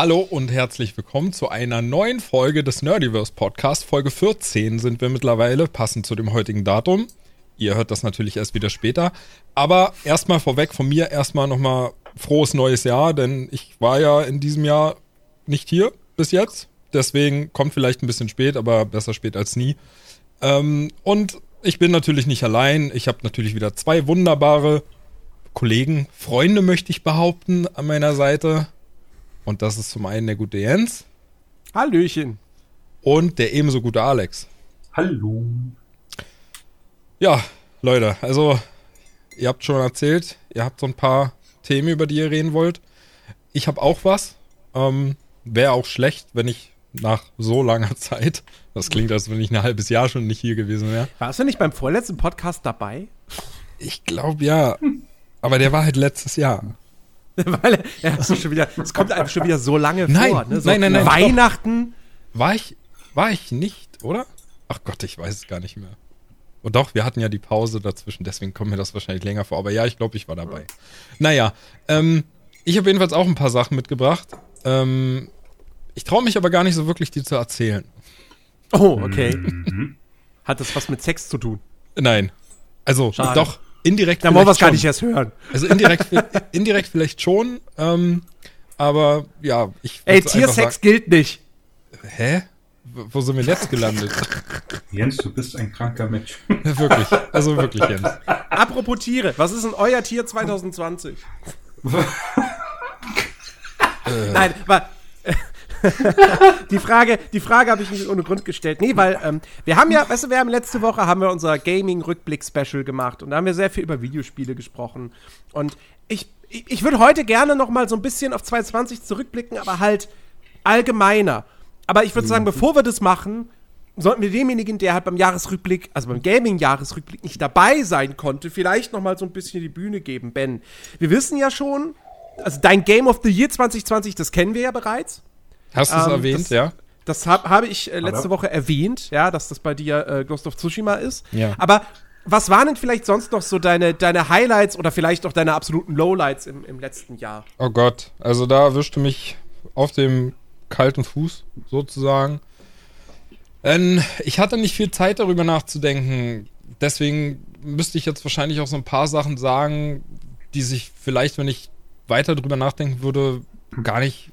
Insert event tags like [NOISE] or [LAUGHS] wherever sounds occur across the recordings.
Hallo und herzlich willkommen zu einer neuen Folge des Nerdiverse Podcast. Folge 14 sind wir mittlerweile, passend zu dem heutigen Datum. Ihr hört das natürlich erst wieder später. Aber erstmal vorweg von mir erstmal nochmal frohes neues Jahr, denn ich war ja in diesem Jahr nicht hier bis jetzt. Deswegen kommt vielleicht ein bisschen spät, aber besser spät als nie. Ähm, und ich bin natürlich nicht allein. Ich habe natürlich wieder zwei wunderbare Kollegen, Freunde möchte ich behaupten, an meiner Seite. Und das ist zum einen der gute Jens. Hallöchen. Und der ebenso gute Alex. Hallo. Ja, Leute, also ihr habt schon erzählt, ihr habt so ein paar Themen, über die ihr reden wollt. Ich habe auch was. Ähm, Wäre auch schlecht, wenn ich nach so langer [LAUGHS] Zeit, das klingt, als wenn ich ein halbes Jahr schon nicht hier gewesen wäre. Warst du nicht beim vorletzten Podcast dabei? Ich glaube ja. Aber der war halt letztes Jahr. [LAUGHS] Weil er ist schon wieder, es kommt einem schon wieder so lange Nein, vor. Ne? So nein, nein, nein, Weihnachten. War ich, war ich nicht, oder? Ach Gott, ich weiß es gar nicht mehr. Und doch, wir hatten ja die Pause dazwischen, deswegen kommt mir das wahrscheinlich länger vor. Aber ja, ich glaube, ich war dabei. Naja, ähm, ich habe jedenfalls auch ein paar Sachen mitgebracht. Ähm, ich traue mich aber gar nicht so wirklich, die zu erzählen. Oh, okay. Mhm. [LAUGHS] Hat das was mit Sex zu tun? Nein. Also, Schade. doch, indirekt Da wollen wir es gar nicht erst hören. Also indirekt, [LAUGHS] indirekt vielleicht schon, ähm, aber ja, ich Ey, Tiersex gilt nicht. Hä? Wo sind wir jetzt gelandet? Jens, du bist ein kranker Mensch. Ja, wirklich, also wirklich, Jens. Apropos Tiere, was ist denn euer Tier 2020? [LAUGHS] Nein, war. [LAUGHS] die Frage, die Frage habe ich nicht ohne Grund gestellt. Nee, weil ähm, wir haben ja, weißt du, wir haben letzte Woche haben wir unser Gaming-Rückblick-Special gemacht und da haben wir sehr viel über Videospiele gesprochen. Und ich, ich, ich würde heute gerne noch mal so ein bisschen auf 2020 zurückblicken, aber halt allgemeiner. Aber ich würde sagen, bevor wir das machen, sollten wir demjenigen, der halt beim Jahresrückblick, also beim Gaming-Jahresrückblick nicht dabei sein konnte, vielleicht noch mal so ein bisschen die Bühne geben. Ben, wir wissen ja schon, also dein Game of the Year 2020, das kennen wir ja bereits. Hast du es Ähm, erwähnt, das- ja? Das hab, habe ich äh, letzte Aber- Woche erwähnt, ja, dass das bei dir äh, Ghost of Tsushima ist. Ja. Aber was waren denn vielleicht sonst noch so deine, deine Highlights oder vielleicht auch deine absoluten Lowlights im, im letzten Jahr? Oh Gott, also da erwischte mich auf dem kalten Fuß sozusagen. Ähm, ich hatte nicht viel Zeit darüber nachzudenken, deswegen müsste ich jetzt wahrscheinlich auch so ein paar Sachen sagen, die sich vielleicht, wenn ich weiter drüber nachdenken würde, gar nicht,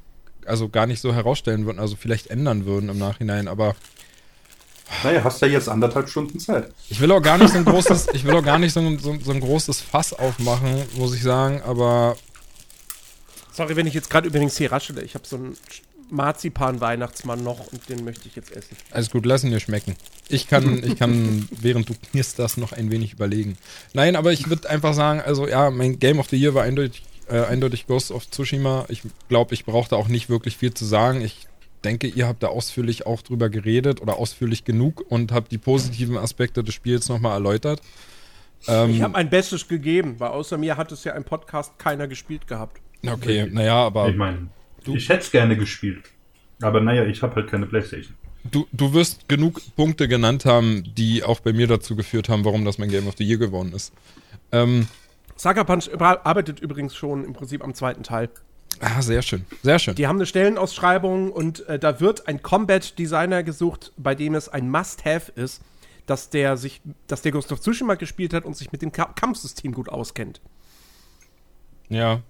also gar nicht so herausstellen würden, also vielleicht ändern würden im Nachhinein, aber Naja, hast ja jetzt anderthalb Stunden Zeit. Ich will auch gar nicht so ein großes, ich will auch gar nicht so ein, so, so ein großes Fass aufmachen, muss ich sagen, aber Sorry, wenn ich jetzt gerade übrigens hier raschele. Ich habe so einen Marzipan-Weihnachtsmann noch und den möchte ich jetzt essen. alles gut, lass ihn dir schmecken. Ich kann, ich kann, während du knisterst, noch ein wenig überlegen. Nein, aber ich würde einfach sagen, also ja, mein Game of the Year war eindeutig, äh, eindeutig Ghost of Tsushima. Ich glaube, ich brauchte auch nicht wirklich viel zu sagen. Ich denke, ihr habt da ausführlich auch drüber geredet oder ausführlich genug und habt die positiven Aspekte des Spiels nochmal erläutert. Ähm, Ich habe mein Bestes gegeben, weil außer mir hat es ja im Podcast keiner gespielt gehabt. okay, naja, aber Ich meine, ich hätte es gerne gespielt. Aber naja, ich habe halt keine Playstation. Du, du wirst genug Punkte genannt haben, die auch bei mir dazu geführt haben, warum das mein Game of the Year geworden ist. Ähm, Sucker Punch arbeitet übrigens schon im Prinzip am zweiten Teil. ah, sehr schön, sehr schön. Die haben eine Stellenausschreibung und äh, da wird ein Combat Designer gesucht, bei dem es ein Must-Have ist, dass der sich, dass der of Tsushima gespielt hat und sich mit dem Ka Kampfsystem gut auskennt. Ja.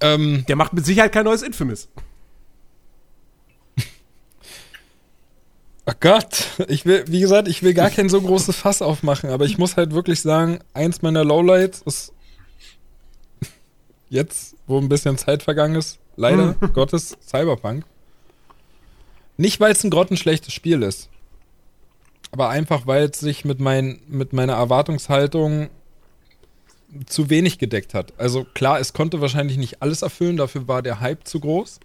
Ähm, Der macht mit Sicherheit kein neues Infamous. Oh Gott, ich will, wie gesagt, ich will gar kein so großes Fass aufmachen, aber ich muss halt wirklich sagen, eins meiner Lowlights ist jetzt, wo ein bisschen Zeit vergangen ist, leider [LAUGHS] Gottes Cyberpunk. Nicht, weil es ein grottenschlechtes Spiel ist, aber einfach, weil es sich mit, mein, mit meiner Erwartungshaltung zu wenig gedeckt hat. Also klar, es konnte wahrscheinlich nicht alles erfüllen, dafür war der Hype zu groß.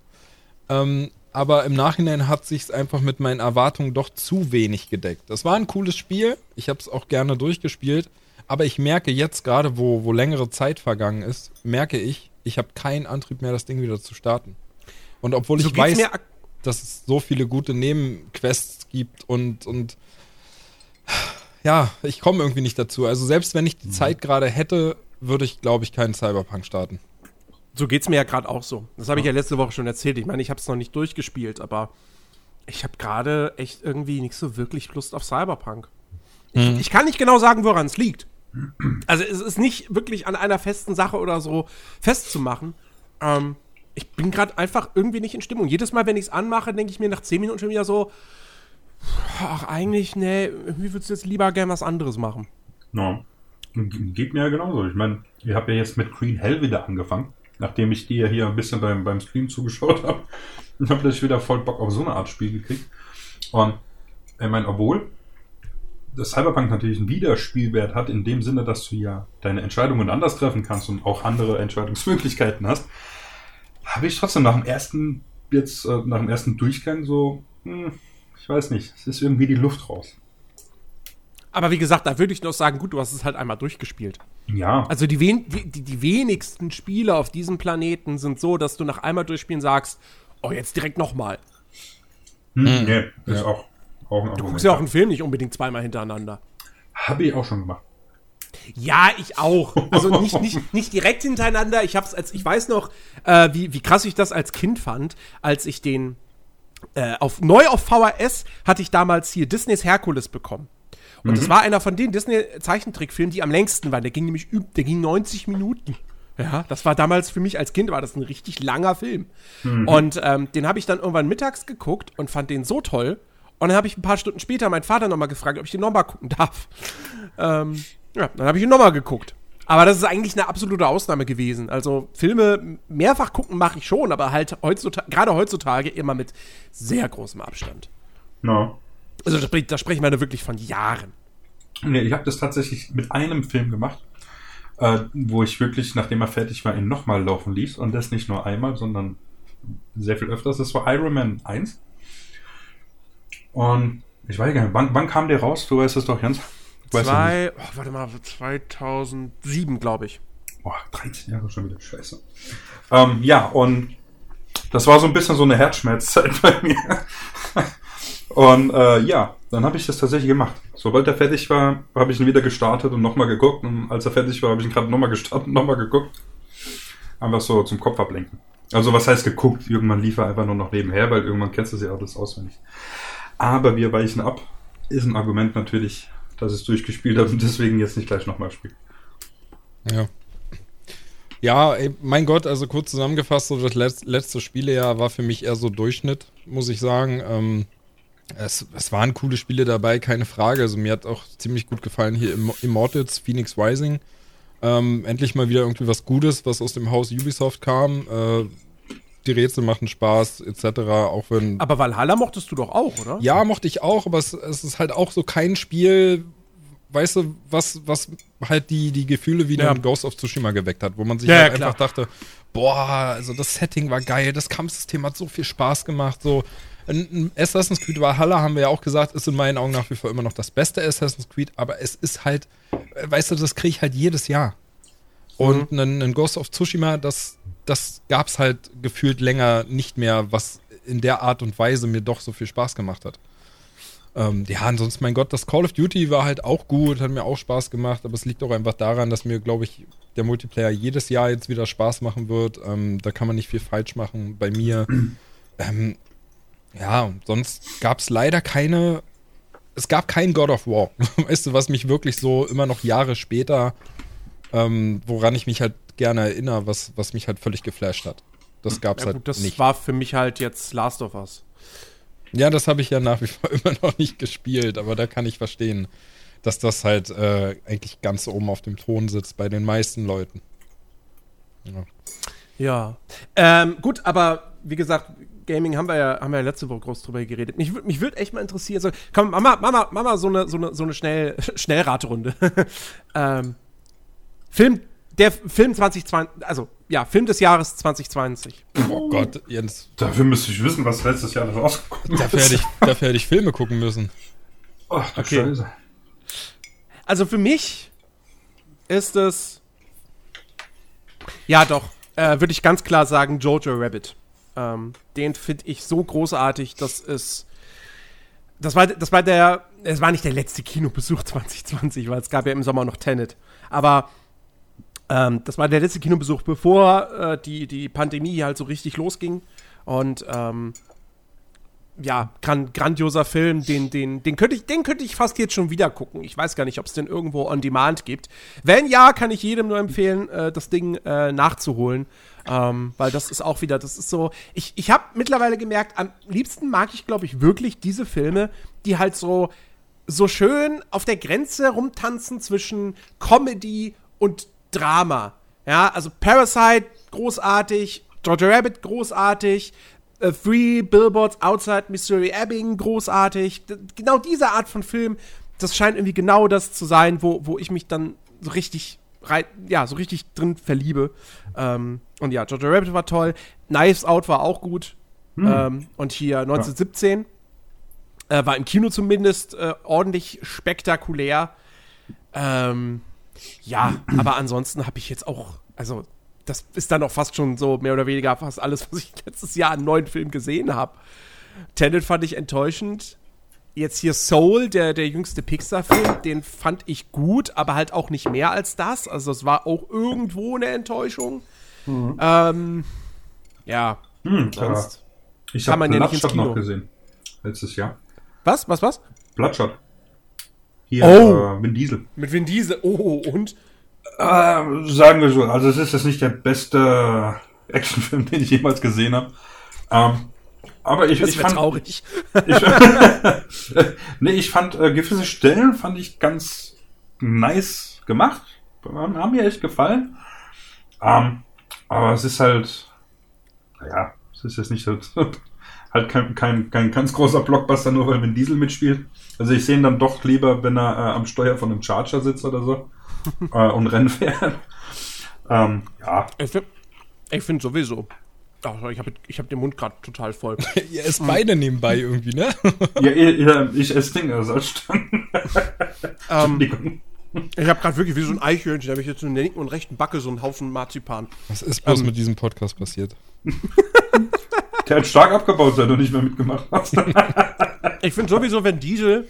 Ähm, aber im Nachhinein hat sich einfach mit meinen Erwartungen doch zu wenig gedeckt. Das war ein cooles Spiel, ich habe es auch gerne durchgespielt, aber ich merke jetzt gerade, wo, wo längere Zeit vergangen ist, merke ich, ich habe keinen Antrieb mehr, das Ding wieder zu starten. Und obwohl So ich weiß, dass es so viele gute Nebenquests gibt und, und ja, ich komme irgendwie nicht dazu. Also selbst wenn ich die Zeit gerade hätte, würde ich, glaube ich, keinen Cyberpunk starten. So geht's mir ja gerade auch so. Das habe ich ja letzte Woche schon erzählt. Ich meine, ich habe es noch nicht durchgespielt, aber ich habe gerade echt irgendwie nicht so wirklich Lust auf Cyberpunk. Ich, ich kann nicht genau sagen, woran es liegt. Also es ist nicht wirklich an einer festen Sache oder so festzumachen. Ähm, ich bin gerade einfach irgendwie nicht in Stimmung. Jedes Mal, wenn ich es anmache, denke ich mir nach 10 Minuten schon wieder so, ach eigentlich, nee, irgendwie würdest du jetzt lieber gern was anderes machen. Ja. Geht mir ja genauso. Ich meine, ich habe ja jetzt mit Green Hell wieder angefangen, nachdem ich dir hier ein bisschen beim, beim Stream zugeschaut habe. Und [LAUGHS] habe gleich wieder voll Bock auf so eine Art Spiel gekriegt. Und ich meine, obwohl das Cyberpunk natürlich einen Wiederspielwert hat, in dem Sinne, dass du ja deine Entscheidungen anders treffen kannst und auch andere Entscheidungsmöglichkeiten hast, habe ich trotzdem nach dem ersten, jetzt äh, nach dem ersten Durchgang so, hm, ich weiß nicht, es ist irgendwie die Luft raus. Aber wie gesagt, da würde ich noch sagen, gut, du hast es halt einmal durchgespielt. Ja, Also die, wen die, die wenigsten Spiele auf diesem Planeten sind so, dass du nach einmal durchspielen sagst, oh, jetzt direkt nochmal. hm, nee, ist Ja. auch, auch ein Du Argument. guckst ja auch einen Film nicht unbedingt zweimal hintereinander. Habe ich auch schon gemacht. Ja, ich auch. Also nicht, nicht, nicht direkt hintereinander. Ich hab's als, ich weiß noch, äh, wie, wie krass ich das als Kind fand, als ich den äh, auf neu auf VHS hatte ich damals hier Disneys Herkules bekommen. Und das war einer von den Disney-Zeichentrickfilmen, die am längsten waren. Der ging nämlich der ging 90 Minuten. Ja, das war damals für mich als Kind war das ein richtig langer Film. Und ähm, den habe ich dann irgendwann mittags geguckt und fand den so toll. Und dann habe ich ein paar Stunden später meinen Vater nochmal gefragt, ob ich den nochmal gucken darf. Ähm, ja, dann habe ich ihn nochmal geguckt. Aber das ist eigentlich eine absolute Ausnahme gewesen. Also Filme mehrfach gucken mache ich schon, aber halt heutzutage, gerade heutzutage immer mit sehr großem Abstand. No. Also da, da sprechen wir da wirklich von Jahren. Nee, ich habe das tatsächlich mit einem Film gemacht, äh, wo ich wirklich, nachdem er fertig war, ihn nochmal laufen ließ. Und das nicht nur einmal, sondern sehr viel öfters. Das war Iron Man 1. Und ich weiß gar nicht, wann, wann kam der raus? Du weißt es doch, Jens. Nicht? Zwei, oh, warte mal, 2007, glaube ich. Boah, 13 Jahre schon wieder scheiße. Ähm, ja, und das war so ein bisschen so eine Herzschmerzzeit bei mir. Und äh, ja, dann habe ich das tatsächlich gemacht. Sobald er fertig war, habe ich ihn wieder gestartet und nochmal geguckt. Und als er fertig war, habe ich ihn gerade nochmal gestartet und nochmal geguckt. Einfach so zum Kopf ablenken. Also was heißt geguckt? Irgendwann lief er einfach nur noch nebenher, weil irgendwann kennst du es ja alles auswendig. Aber wir weichen ab. Ist ein Argument natürlich, dass ich es durchgespielt habe und deswegen jetzt nicht gleich nochmal spiele. Ja. Ja, ey, mein Gott, also kurz zusammengefasst, so das letz letzte Spielejahr war für mich eher so Durchschnitt, muss ich sagen. Ähm, es, es waren coole Spiele dabei, keine Frage. Also mir hat auch ziemlich gut gefallen hier Imm- Immortals, Phoenix Rising. Ähm, endlich mal wieder irgendwie was Gutes, was aus dem Haus Ubisoft kam. Äh, die Rätsel machen Spaß, etc. Auch wenn Aber Valhalla mochtest du doch auch, oder? ja, mochte ich auch, aber es, es ist halt auch so kein Spiel, weißt du, was, was halt die, die Gefühle wie Ja. ein Ghost of Tsushima geweckt hat, wo man sich Ja, halt einfach dachte, boah, also das Setting war geil, das Kampfsystem hat so viel Spaß gemacht, so. Assassin's Creed Valhalla haben wir ja auch gesagt, ist in meinen Augen nach wie vor immer noch das beste Assassin's Creed, aber es ist halt, äh, weißt du, das kriege ich halt jedes Jahr. Und Mhm. ein, ein Ghost of Tsushima, das, das gab's halt gefühlt länger nicht mehr, was in der Art und Weise mir doch so viel Spaß gemacht hat. Ähm, ja, ansonsten, mein Gott, das Call of Duty war halt auch gut, hat mir auch Spaß gemacht, aber es liegt auch einfach daran, dass mir, glaube ich, der Multiplayer jedes Jahr jetzt wieder Spaß machen wird. Ähm, da kann man nicht viel falsch machen bei mir. [CLEARS THROAT] ähm, ja, und sonst gab es leider keine. Es gab kein God of War. [LAUGHS] weißt du, was mich wirklich so immer noch Jahre später, ähm, woran ich mich halt gerne erinnere, was, was mich halt völlig geflasht hat. Das gab's Ja, halt das nicht. war für mich halt jetzt Last of Us. Ja, das habe ich ja nach wie vor [LAUGHS] immer noch nicht gespielt, aber da kann ich verstehen, dass das halt äh, eigentlich ganz oben auf dem Thron sitzt bei den meisten Leuten. Ja. Ja. Ähm, gut, aber wie gesagt, Gaming haben wir ja, haben wir ja letzte Woche groß drüber geredet. Mich, mich würde echt mal interessieren. So, komm, Mama, Mama, Mama, so eine, so eine, so eine Schnell, [LAUGHS] Schnellraterunde. [LAUGHS] ähm, Film, der Film 2020, also ja, Film des Jahres 2020. Oh Gott, Jens, Dafür müsste ich wissen, was letztes Jahr alles rausgekommen dafür hätte ich, dafür hätte ich Filme gucken müssen. Ach, du Okay. Scheiße. Also für mich ist es. Ja, doch. Äh, Würde ich ganz klar sagen, Jojo Rabbit. Ähm, den finde ich so großartig, dass es. Das war, das war der. Es war nicht der letzte Kinobesuch [LAUGHS] 2020, weil es gab ja im Sommer noch Tenet. Aber Ähm, das war der letzte Kinobesuch, bevor äh, die, die Pandemie halt so richtig losging. Und ähm, ja, gran grandioser Film, den, den, den, könnte ich, den könnte ich fast jetzt schon wieder gucken. Ich weiß gar nicht, ob es den irgendwo on demand gibt. Wenn ja, kann ich jedem nur empfehlen, äh, das Ding äh, nachzuholen. Ähm, weil das ist auch wieder, das ist so. Ich, ich habe mittlerweile gemerkt, am liebsten mag ich, glaube ich, wirklich diese Filme, die halt so, so schön auf der Grenze rumtanzen zwischen Comedy und Drama. Ja, also Parasite, großartig, Georgia Rabbit, großartig, äh, Three Billboards Outside Missouri Ebbing, großartig. Genau diese Art von Film, das scheint irgendwie genau das zu sein, wo, wo ich mich dann so richtig ja, so richtig drin verliebe. Ähm, und ja, Georgia Rabbit war toll. Knives Out war auch gut. Hm. Ähm, und hier 1917 ja. äh, war im Kino zumindest äh, ordentlich spektakulär. Ähm, ja, aber ansonsten habe ich jetzt auch, also das ist dann auch fast schon so mehr oder weniger fast alles, was ich [LAUGHS] letztes Jahr an neuen Filmen gesehen habe. Tenet fand ich enttäuschend. Jetzt hier Soul, der, der jüngste Pixar-Film, den fand ich gut, aber halt auch nicht mehr als das. Also es war auch irgendwo eine Enttäuschung. Mhm. Ähm, ja, hm, sonst ich habe ja Bloodshot noch gesehen. Letztes Jahr. Was? Was, was? Bloodshot. Hier, oh. äh, Vin Diesel. Mit Vin Diesel. Oh, und? Äh, sagen wir so, also es ist jetzt nicht der beste Actionfilm, den ich jemals gesehen habe. Ähm, aber ich, das ich fand traurig. Ich, [LAUGHS] nee, ich fand äh, gewisse Stellen fand ich ganz nice gemacht. Haben mir echt gefallen. Ähm, aber es ist halt, naja, es ist jetzt nicht halt, [LAUGHS] halt kein, kein, kein ganz großer Blockbuster, nur weil Vin Diesel mitspielt. Also ich sehe ihn dann doch lieber, wenn er äh, am Steuer von einem Charger sitzt oder so [LAUGHS] äh, und Rennen fährt. Ähm, ja. Ich finde find sowieso. Ach, ich habe ich hab den Mund gerade total voll. [LAUGHS] Ihr esst beide nebenbei irgendwie, ne? ja, ja, ich esse Dinge als um, ähm, Ich habe gerade wirklich wie so ein Eichhörnchen, da habe ich jetzt in der linken und rechten Backe so einen Haufen Marzipan. Was ist bloß um, mit diesem Podcast passiert? [LAUGHS] Der hat stark abgebaut, seit du nicht mehr mitgemacht hast. [LAUGHS] ich finde sowieso, wenn Diesel,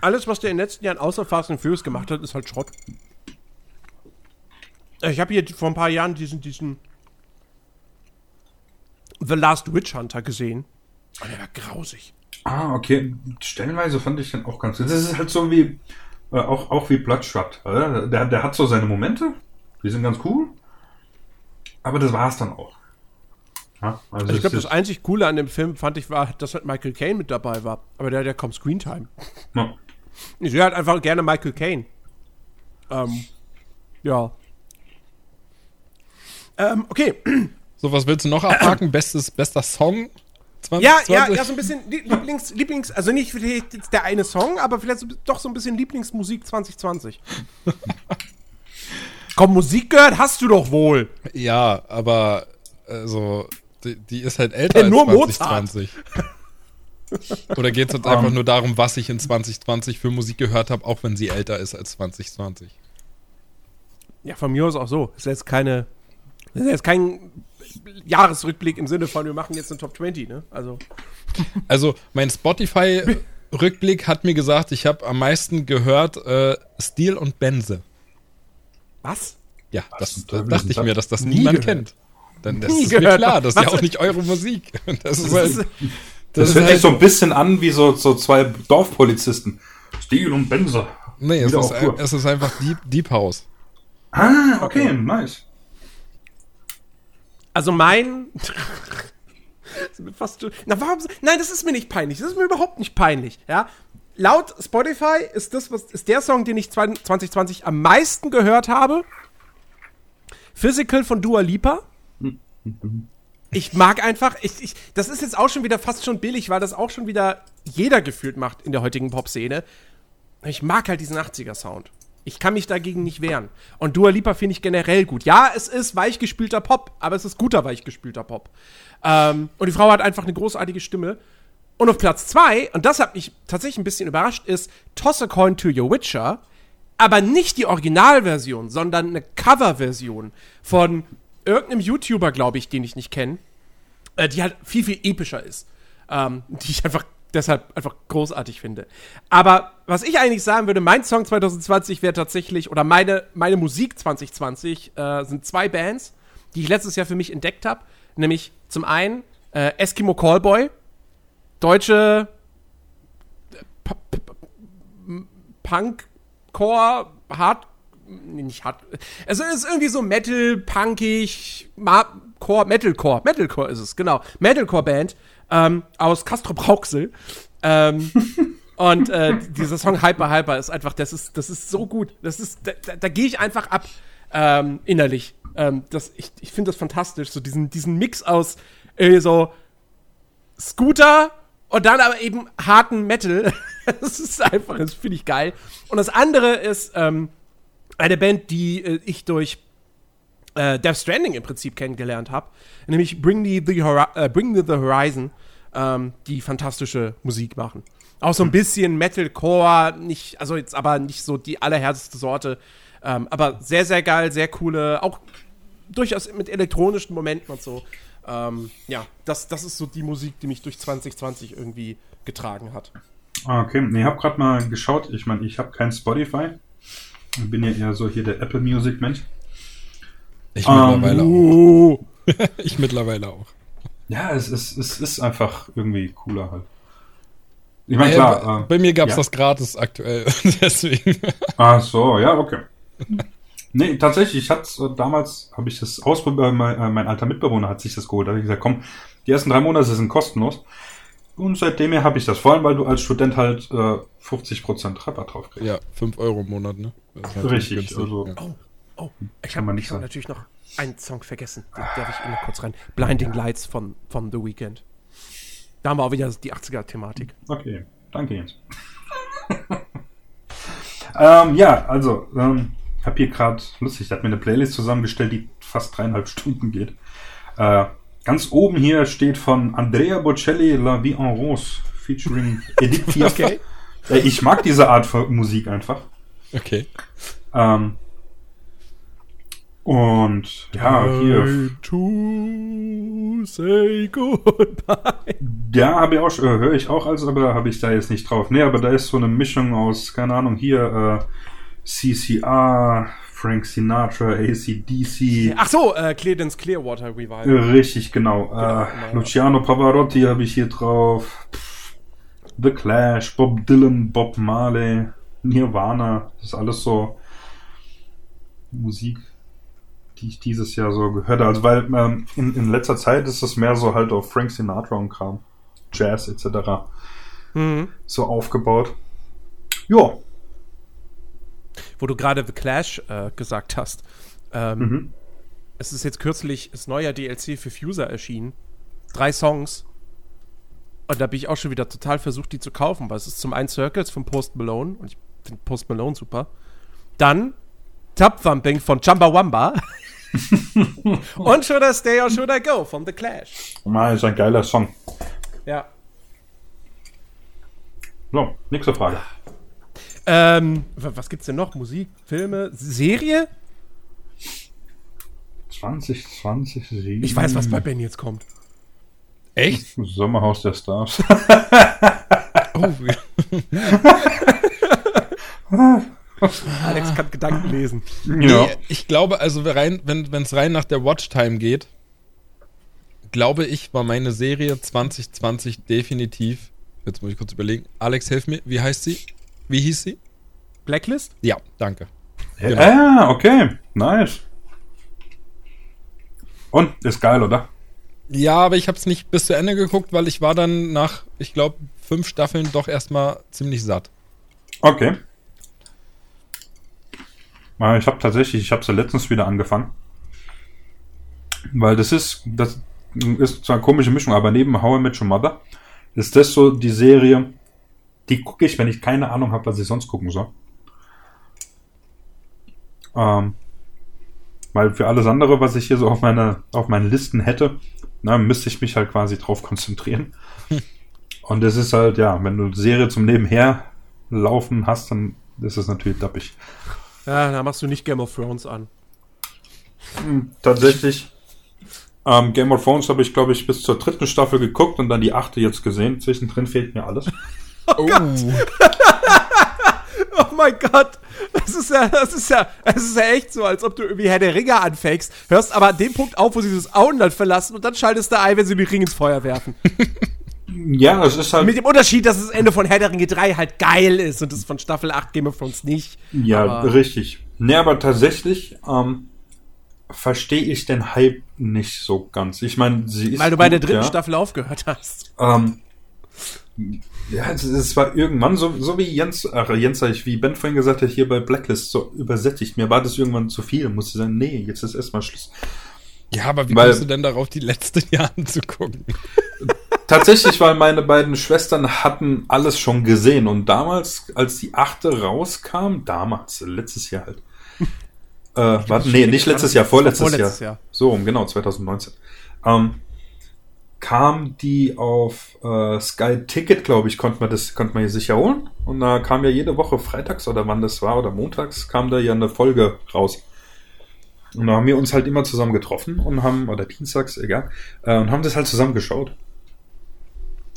alles, was der in den letzten Jahren außer Fast and Furious gemacht hat, ist halt Schrott. Ich habe hier vor ein paar Jahren diesen, diesen The Last Witch Hunter gesehen. Und der war grausig. Ah, okay. Stellenweise fand ich den auch ganz gut. Das ist halt so wie, äh, auch, auch wie Bloodshot. Oder? Der, der hat so seine Momente. Die sind ganz cool. Aber das war es dann auch. Ja, also, also ich glaube, das einzig Coole an dem Film fand ich war, dass halt Michael Caine mit dabei war. Aber der, der kommt Screentime. Ja. Ich sehe halt einfach gerne Michael Caine. Ähm, ja. Ähm, okay. So, was willst du noch abhaken? Bestes, bester Song 20, ja, ja, ja, so ein bisschen Lieblings, Lieblings, also nicht vielleicht der eine Song, aber vielleicht doch so ein bisschen Lieblingsmusik 2020. [LAUGHS] Komm, Musik gehört hast du doch wohl. Ja, aber also die, die ist halt älter ja, als 2020. [LAUGHS] Oder geht es jetzt um. einfach nur darum, was ich in 2020 für Musik gehört habe, auch wenn sie älter ist als 2020? Ja, von mir aus auch so. Ist jetzt keine, ist jetzt kein Jahresrückblick im Sinne von, wir machen jetzt eine Top 20, ne? Also. Also, mein Spotify-Rückblick hat mir gesagt, ich habe am meisten gehört äh, Steel und Benze. Was? Ja, das, das dachte ich mir, dass das niemand gehört. kennt. Dann das Nie ist gehört. mir klar, das ist ja auch nicht eure Musik. [LAUGHS] Das, ist halt, das, das hört sich halt so ein bisschen an wie so, so zwei Dorfpolizisten. Steel und Benze. Nee, es ist, es ist, einfach Deep, Deep House. Ah, okay, nice. Also mein. [LAUGHS] fast, na, warum, nein, das ist mir nicht peinlich. Das ist mir überhaupt nicht peinlich. Ja? Laut Spotify ist das, was ist der Song, den ich 2020 am meisten gehört habe. Physical von Dua Lipa. Ich mag einfach, ich, ich, das ist jetzt auch schon wieder fast schon billig, weil das auch schon wieder jeder gefühlt macht in der heutigen Pop-Szene. Ich mag halt diesen 80er-Sound. Ich kann mich dagegen nicht wehren. Und Dua Lipa finde ich generell gut. Ja, es ist weichgespülter Pop, aber es ist guter weichgespülter Pop. Ähm, und die Frau hat einfach eine großartige Stimme. Und auf Platz zwei, und das hat mich tatsächlich ein bisschen überrascht, ist Toss a Coin to Your Witcher. Aber nicht die Originalversion, sondern eine Coverversion von irgendeinem YouTuber, glaube ich, den ich nicht kenne. Äh, die halt viel, viel epischer ist. Ähm, die ich einfach deshalb einfach großartig finde. Aber was ich eigentlich sagen würde, mein Song 2020 wäre tatsächlich, oder meine, meine Musik 2020 äh, sind zwei Bands, die ich letztes Jahr für mich entdeckt habe. Nämlich zum einen äh, Eskimo Callboy, deutsche äh, Punk, Core, Hard, nicht Hard, also es ist irgendwie so Metal, punkig, Core, Metalcore, Metalcore ist es, genau, Metalcore-Band ähm, aus Castro Brauxel. Ähm, [LAUGHS] und äh, dieser Song Hyper Hyper ist einfach, das ist, das ist so gut. Das ist, da, da, da gehe ich einfach ab ähm, innerlich. Ähm, das, ich ich finde das fantastisch, so diesen, diesen Mix aus äh, so Scooter und dann aber eben harten Metal. [LAUGHS] das ist einfach, das finde ich geil. Und das andere ist ähm, eine Band, die äh, ich durch äh, Death Stranding im Prinzip kennengelernt habe, nämlich Bring, the, the, uh, Bring the, the Horizon, ähm, die fantastische Musik machen. Auch so ein bisschen Metalcore, nicht, also jetzt aber nicht so die allerhärteste Sorte, ähm, aber sehr, sehr geil, sehr coole, auch durchaus mit elektronischen Momenten und so. Ähm, ja, das, das ist so die Musik, die mich durch 2020 irgendwie getragen hat. Ah, okay, ich habe gerade mal geschaut. Ich meine, ich habe kein Spotify. Ich bin ja eher so hier der Apple Music Mensch. Ich mittlerweile um, auch. [LAUGHS] ich mittlerweile auch. Ja, es ist, es ist einfach irgendwie cooler halt. Ich meine, klar. Bei, äh, bei mir gab es ja. das gratis aktuell, [LAUGHS] deswegen. Ach so, ja, okay. Nee, tatsächlich, ich hatte äh, damals, habe ich das ausprobiert, mein, äh, mein, alter Mitbewohner hat sich das geholt. Da habe ich gesagt, komm, die ersten drei Monate sind kostenlos. Und seitdem habe ich das. Vor allem, weil du als Student halt äh, 50% Rabatt drauf kriegst. Ja, 5 Euro im Monat, ne? Richtig, günstig. also. Ja. Oh, oh, ich habe hab natürlich noch einen Song vergessen. Den darf ich Ihnen noch kurz rein. Blinding Lights von, von The Weeknd. Da haben wir auch wieder die 80er-Thematik. Okay, danke Jens. [LAUGHS] ähm, ja, also, ähm, habe hier gerade, lustig, der hat mir eine Playlist zusammengestellt, die fast dreieinhalb [LAUGHS] Stunden geht. Äh, ganz oben hier steht von Andrea Bocelli La Vie en Rose featuring [LAUGHS] Edith Piaf. okay. Äh, ich mag diese Art von Musik einfach. Okay. Ähm, und ja, hier. To say goodbye. [LAUGHS] Ja, habe ich auch, äh, höre ich auch, also, aber habe ich da jetzt nicht drauf. Nee, aber da ist so eine Mischung aus, keine Ahnung, hier äh, CCR, Frank Sinatra, ACDC. Ach so, äh, Credence Clearwater Revival. Richtig, genau. genau äh, Luciano Pavarotti habe ich hier drauf. The Clash, Bob Dylan, Bob Marley, Nirvana. Das ist alles so Musik die ich dieses Jahr so gehört habe. Also weil ähm, in, in letzter Zeit ist es mehr so halt auf Frank Sinatra und Kram, Jazz etc. Mhm. so aufgebaut. Ja. Wo du gerade The Clash äh, gesagt hast. Ähm, mhm. Es ist jetzt kürzlich das neue DLC für Fuser erschienen. Drei Songs. Und da bin ich auch schon wieder total versucht, die zu kaufen, weil es ist zum einen Circles von Post Malone und ich finde Post Malone super. Dann Tub Thumping von Chumbawamba. [LAUGHS] [LAUGHS] und Should I Stay or Should I Go von The Clash. Mal ist ein geiler Song. Ja. So, nächste Frage. Ähm, was gibt's denn noch? Musik, Filme, Serie? 2020 Serie. Ich weiß, was bei Ben jetzt kommt. Echt? Sommerhaus der Stars. oh. [LAUGHS] [LAUGHS] [LAUGHS] Alex kann Gedanken lesen. Ja. Nee, ich glaube, also rein, wenn es rein nach der Watchtime geht, glaube ich, war meine Serie 2020 definitiv. Jetzt muss ich kurz überlegen. Alex, hilf mir. Wie heißt sie? Wie hieß sie? Blacklist? Ja, danke. Genau. Ah, okay. Nice. Und ist geil, oder? Ja, aber ich habe es nicht bis zu Ende geguckt, weil ich war dann nach, ich glaube, fünf Staffeln doch erstmal ziemlich satt. Okay. Ich habe tatsächlich, ich habe sie letztens wieder angefangen. Weil das ist, das ist zwar eine komische Mischung, aber neben How I Met Your Mother ist das so die Serie, die gucke ich, wenn ich keine Ahnung habe, was ich sonst gucken soll. Ähm, weil für alles andere, was ich hier so auf meine, auf meinen Listen hätte, na, müsste ich mich halt quasi drauf konzentrieren. [LAUGHS] Und es ist halt, ja, wenn du Serie zum Nebenher laufen hast, dann ist es natürlich dappig. Ja, da machst du nicht Game of Thrones an. Hm, tatsächlich. Ähm, Game of Thrones habe ich, glaube ich, bis zur dritten Staffel geguckt und dann die achte jetzt gesehen. Zwischendrin fehlt mir alles. [LAUGHS] Oh, Oh mein Gott. Das ist ja, das ist ja, es ist ja echt so, als ob du irgendwie Herr der Ringe anfängst, hörst aber an dem Punkt auf, wo sie das Auenland verlassen und dann schaltest du ein, wenn sie den Ring ins Feuer werfen. [LAUGHS] Ja, es ist halt. Mit dem Unterschied, dass das Ende von Herr der Ringe 3 halt geil ist und das von Staffel 8 Game of Thrones nicht. Ja, Aber- richtig. Ne, aber tatsächlich ähm, verstehe ich den Hype nicht so ganz. Ich meine, sie ist. Weil du bei der dritten ja. Staffel aufgehört hast. Ähm, ja, es, war irgendwann so, so wie Jens, ach, Jens, sag ich, wie Ben vorhin gesagt hat, hier bei Blacklist so übersättigt. Mir war das irgendwann zu viel. Musste sagen, nee, jetzt ist erstmal Schluss. ja, aber wie Weil- kommst du denn darauf, die letzten Jahre anzugucken? [LAUGHS] Tatsächlich, weil meine beiden Schwestern hatten alles schon gesehen und damals, als die achte rauskam, damals, letztes Jahr halt. [LAUGHS] Äh, warte, nee, nicht letztes Jahr, vorletztes, Vorletztes Jahr. Jahr. So rum, genau, 2019. Ähm, kam die auf äh, Sky Ticket, glaube ich, konnte man das, konnte man hier sicher holen. Und da kam ja jede Woche freitags oder wann das war oder montags kam da ja eine Folge raus. Und da haben wir uns halt immer zusammen getroffen und haben, oder dienstags, egal, äh, und haben das halt zusammen geschaut.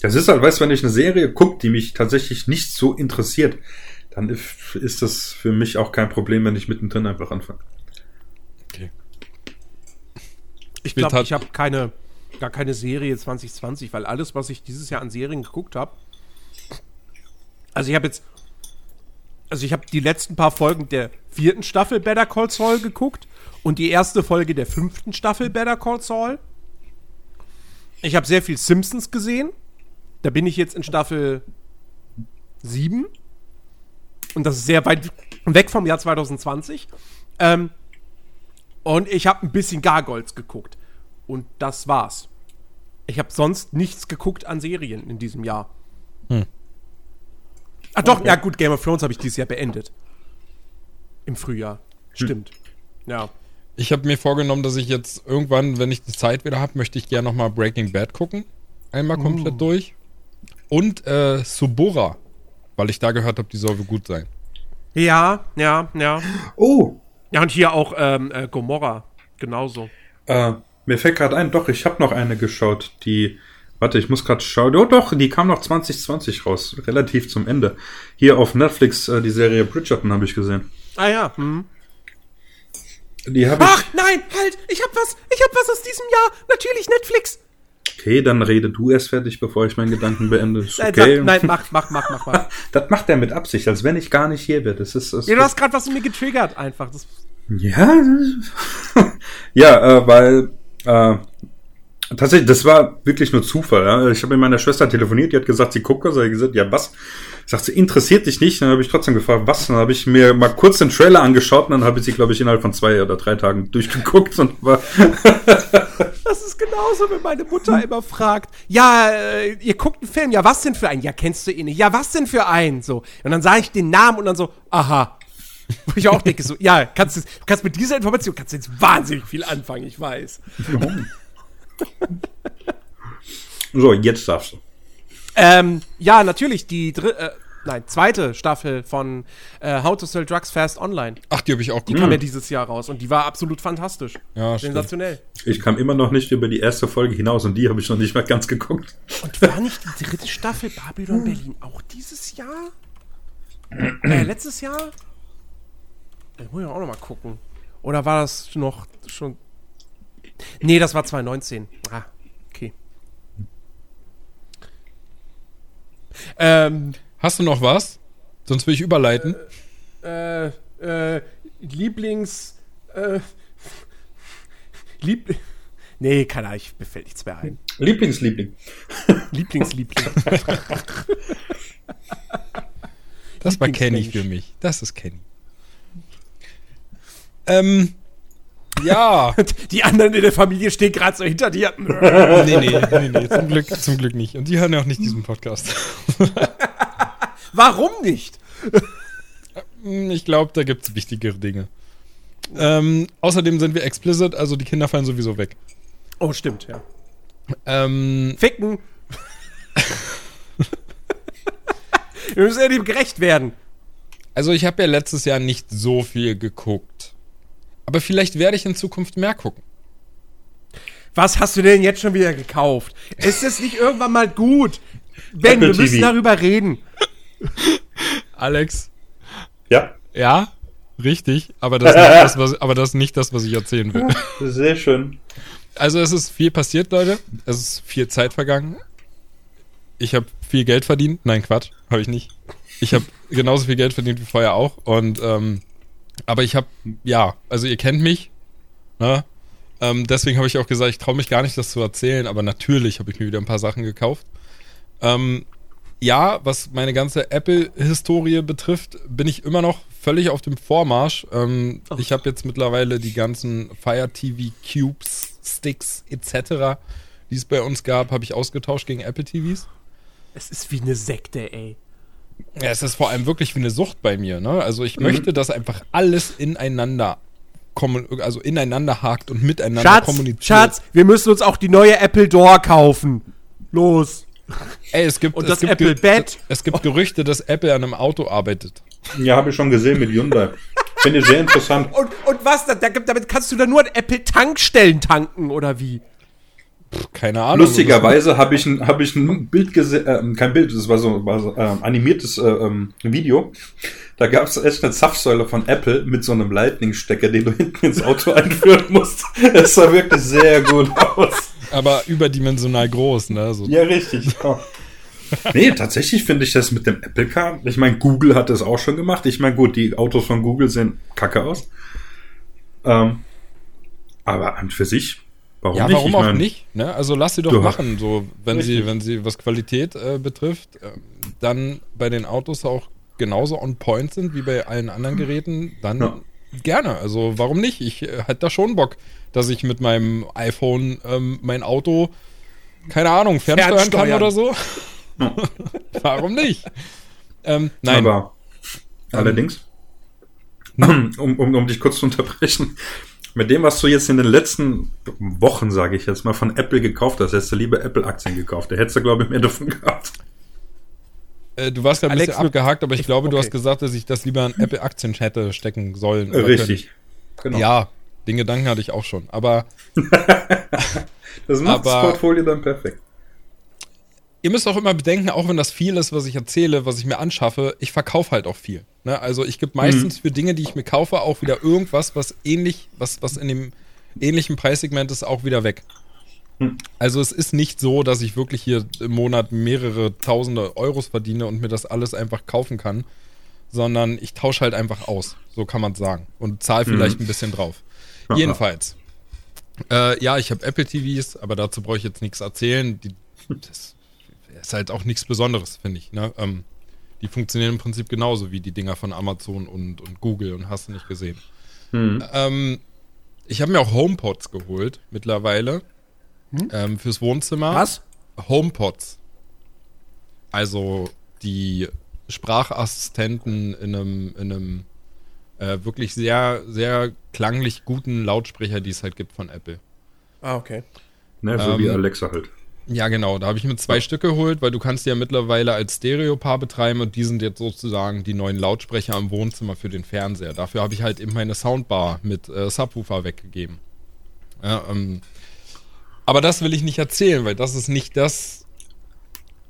Das ist halt, weißt du, wenn ich eine Serie gucke, die mich tatsächlich nicht so interessiert, dann ist das für mich auch kein Problem, wenn ich mittendrin einfach anfange. Okay. Ich glaube, ich habe keine, gar keine Serie 2020, weil alles, was ich dieses Jahr an Serien geguckt habe, also ich habe jetzt, also ich habe die letzten paar Folgen der vierten Staffel Better Call Saul geguckt und die erste Folge der fünften Staffel Better Call Saul. Ich habe sehr viel Simpsons gesehen. Da bin ich jetzt in Staffel 7. Und das ist sehr weit weg vom Jahr 2020. Ähm, und ich habe ein bisschen Gargoyles geguckt. Und das war's. Ich habe sonst nichts geguckt an Serien in diesem Jahr. Hm. Ah doch, ja gut, Game of Thrones habe ich dieses Jahr beendet. Im Frühjahr. Stimmt. Ja. Ich habe mir vorgenommen, dass ich jetzt irgendwann, wenn ich die Zeit wieder habe, möchte ich gerne nochmal Breaking Bad gucken. Einmal komplett durch. Und äh, Subura, weil ich da gehört habe, die soll wohl gut sein. Ja, ja, ja. Oh, Ja, und hier auch ähm, äh, Gomorra. Genauso. Äh, mir fällt gerade ein, doch, ich habe noch eine geschaut, die, warte, ich muss gerade schauen, oh doch, die kam noch 2020 raus, relativ zum Ende. Hier auf Netflix, äh, die Serie Bridgerton habe ich gesehen. Ah ja. Hm. Die habe Ach, nein, halt! Ich hab was! Ich hab was aus diesem Jahr! Natürlich Netflix! Okay, dann rede du erst fertig, bevor ich meinen Gedanken beende. Ist Nein, okay. sag, nein, mach, mach, mach, mach, mach. [LAUGHS] Das macht er mit Absicht, als wenn ich gar nicht hier wäre. Das ist, das Ja, du hast gerade was in mir getriggert, einfach. Das, Ja, [LAUGHS] ja, äh, weil äh, tatsächlich, das war wirklich nur Zufall. Ja? Ich habe mit meiner Schwester telefoniert, die hat gesagt, sie guckt was. Ich gesagt, ja, was? Sagt sie, interessiert dich nicht? Dann habe ich trotzdem gefragt, was? Dann habe ich mir mal kurz den Trailer angeschaut und dann habe ich sie, glaube ich, innerhalb von zwei oder drei Tagen durchgeguckt und war. [LAUGHS] [LAUGHS] das ist genauso, wenn meine Mutter immer fragt, ja, äh, ihr guckt einen Film, ja, was denn für einen? Ja, kennst du ihn nicht? Ja, was denn für einen? So. Und dann sage ich den Namen und dann so, aha. Wo ich auch denke, so, ja, kannst du, du kannst mit dieser Information kannst du jetzt wahnsinnig viel anfangen, ich weiß. [LAUGHS] so, jetzt darfst du. Ähm, ja, natürlich, die dritte, äh, nein, zweite Staffel von äh, How to Sell Drugs Fast Online. Ach, die habe ich auch Die gut. kam ja dieses Jahr raus und die war absolut fantastisch. Ja, stimmt. Sensationell. Ich kam immer noch nicht über die erste Folge hinaus und die habe ich noch nicht mal ganz geguckt. Und war nicht die dritte Staffel Babylon Berlin auch dieses Jahr? äh, letztes Jahr? Da muss ich auch noch mal gucken. Oder war das noch schon. Nee, das war 2019. Ah, okay. Ähm, Hast du noch was? Sonst will ich überleiten. äh, äh, Lieblings. Äh, Lieb. Nee, keine Ahnung, ich, mir fällt nichts mehr ein. Lieblingsliebling. Lieblingsliebling. Das war Kenny für mich. Das ist Kenny. Ähm, ja. [LAUGHS] Die anderen in der Familie stehen gerade so hinter dir. [LAUGHS] nee, nee, nee, nee, zum Glück, zum Glück nicht. Und die hören ja auch nicht diesen Podcast. [LAUGHS] Warum nicht? Hm, Ich glaube, da gibt es wichtigere Dinge. Ähm, außerdem sind wir explicit, also die Kinder fallen sowieso weg. Oh, stimmt, ja. Ähm, Ficken. Wir müssen ja dem gerecht werden. also ich habe ja letztes Jahr nicht so viel geguckt. Aber vielleicht werde ich in Zukunft mehr gucken. Was hast du denn jetzt schon wieder gekauft? Ist es nicht irgendwann mal gut? Ben, Apple wir müssen TV. darüber reden. [LAUGHS] Alex, Ja, ja, richtig, aber das, ist nicht das, was, aber das ist nicht das, was ich erzählen will. [LAUGHS] sehr schön. Also es ist viel passiert, Leute. Es ist viel Zeit vergangen. Ich habe viel Geld verdient. Nein, Quatsch, habe ich nicht. Ich habe genauso viel Geld verdient wie vorher auch. Und ähm, aber ich habe, ja, also ihr kennt mich. Ne? Ähm, deswegen habe ich auch gesagt, ich traue mich gar nicht, das zu erzählen. Aber natürlich habe ich mir wieder ein paar Sachen gekauft. Ähm, ja, was meine ganze Apple-Historie betrifft, bin ich immer noch völlig auf dem Vormarsch. Ähm, Ich habe jetzt mittlerweile die ganzen Fire TV Cubes, Sticks etc., die es bei uns gab, habe ich ausgetauscht gegen Apple TVs. Es ist wie eine Sekte, ey. Ja, es ist vor allem wirklich wie eine Sucht bei mir. Ne? Also ich möchte, dass einfach alles ineinander also ineinander hakt und miteinander Schatz, kommuniziert. Schatz, wir müssen uns auch die neue Apple Door kaufen. Los. Ey, es gibt, Und es das gibt Apple Bed. Es gibt Gerüchte, dass Apple an einem Auto arbeitet. Ja, habe ich schon gesehen mit Hyundai. Finde ich sehr interessant. Und, und was? Da, da, gibt- damit kannst du dann nur an Apple Tankstellen tanken, oder wie? Keine Ahnung. Lustigerweise habe ich ein, habe ich ein Bild gesehen, äh, kein Bild, das war so, war so ähm, animiertes äh, ähm, Video. Da gab es echt eine Zapfsäule von Apple mit so einem Lightning-Stecker, den du [LAUGHS] hinten ins Auto einführen musst. Es sah wirklich sehr gut aus. Aber überdimensional groß, ne? So. Ja, richtig. Ja. Nee, tatsächlich finde ich das mit dem Apple Car. Ich meine, Google hat das auch schon gemacht. Ich meine, gut, die Autos von Google sehen kacke aus. Ähm, aber an für sich, warum Ja, nicht? warum ich auch mein, nicht? Ne? Also lass sie doch machen, so wenn sie, Richtig. wenn sie was Qualität äh, betrifft, äh, dann bei den Autos auch genauso on point sind wie bei allen anderen Geräten, dann Ja. gerne. Also warum nicht? Ich äh, hätte da schon Bock, dass ich mit meinem iPhone ähm, mein Auto, keine Ahnung, fernsteuern kann Fernsteuern. oder so. [LAUGHS] warum nicht? Ähm, nein, Aber allerdings, [CLEARS THROAT] um, um, um dich kurz zu unterbrechen, mit dem, was du jetzt in den letzten Wochen, sage ich jetzt mal, von Apple gekauft hast, hättest du lieber Apple-Aktien gekauft. Da hättest du, glaube ich, mehr davon gehabt. äh, du warst ja ein Alex, bisschen abgehakt, aber ich glaube, du okay. hast gesagt, dass ich das lieber an Apple-Aktien hätte stecken sollen. oder Richtig. Können. Genau. Ja, den Gedanken hatte ich auch schon. Aber [LAUGHS] Das macht das aber- Portfolio dann perfekt. Ihr müsst auch immer bedenken, auch wenn das viel ist, was ich erzähle, was ich mir anschaffe, ich verkaufe halt auch viel. Ne? Also ich gebe meistens für Dinge, die ich mir kaufe, auch wieder irgendwas, was ähnlich, was, was in dem ähnlichen Preissegment ist, auch wieder weg. Hm. Also es ist nicht so, dass ich wirklich hier im Monat mehrere tausende Euros verdiene und mir das alles einfach kaufen kann, sondern ich tausche halt einfach aus. So kann man sagen. Und zahle vielleicht ein bisschen drauf. Aha. Jedenfalls. Äh, ja, ich habe Apple TVs, aber dazu brauche ich jetzt nichts erzählen. Die, [LAUGHS] das ist halt auch nichts Besonderes, finde ich. Ne? Ähm, die funktionieren im Prinzip genauso wie die Dinger von Amazon und, und Google und hast du nicht gesehen. Hm. Ähm, ich habe mir auch HomePods geholt mittlerweile ähm, fürs Wohnzimmer. Was? HomePods. Also die Sprachassistenten in einem, in einem äh, wirklich sehr, sehr klanglich guten Lautsprecher, die es halt gibt von Apple. Ah, okay. Ne, so Ähm, wie Alexa halt. Ja, genau. Da habe ich mir zwei Stück geholt, weil du kannst die ja mittlerweile als Stereopaar betreiben und die sind jetzt sozusagen die neuen Lautsprecher im Wohnzimmer für den Fernseher. Dafür habe ich halt eben meine Soundbar mit äh, Subwoofer weggegeben. Ja, ähm, aber das will ich nicht erzählen, weil das ist nicht das,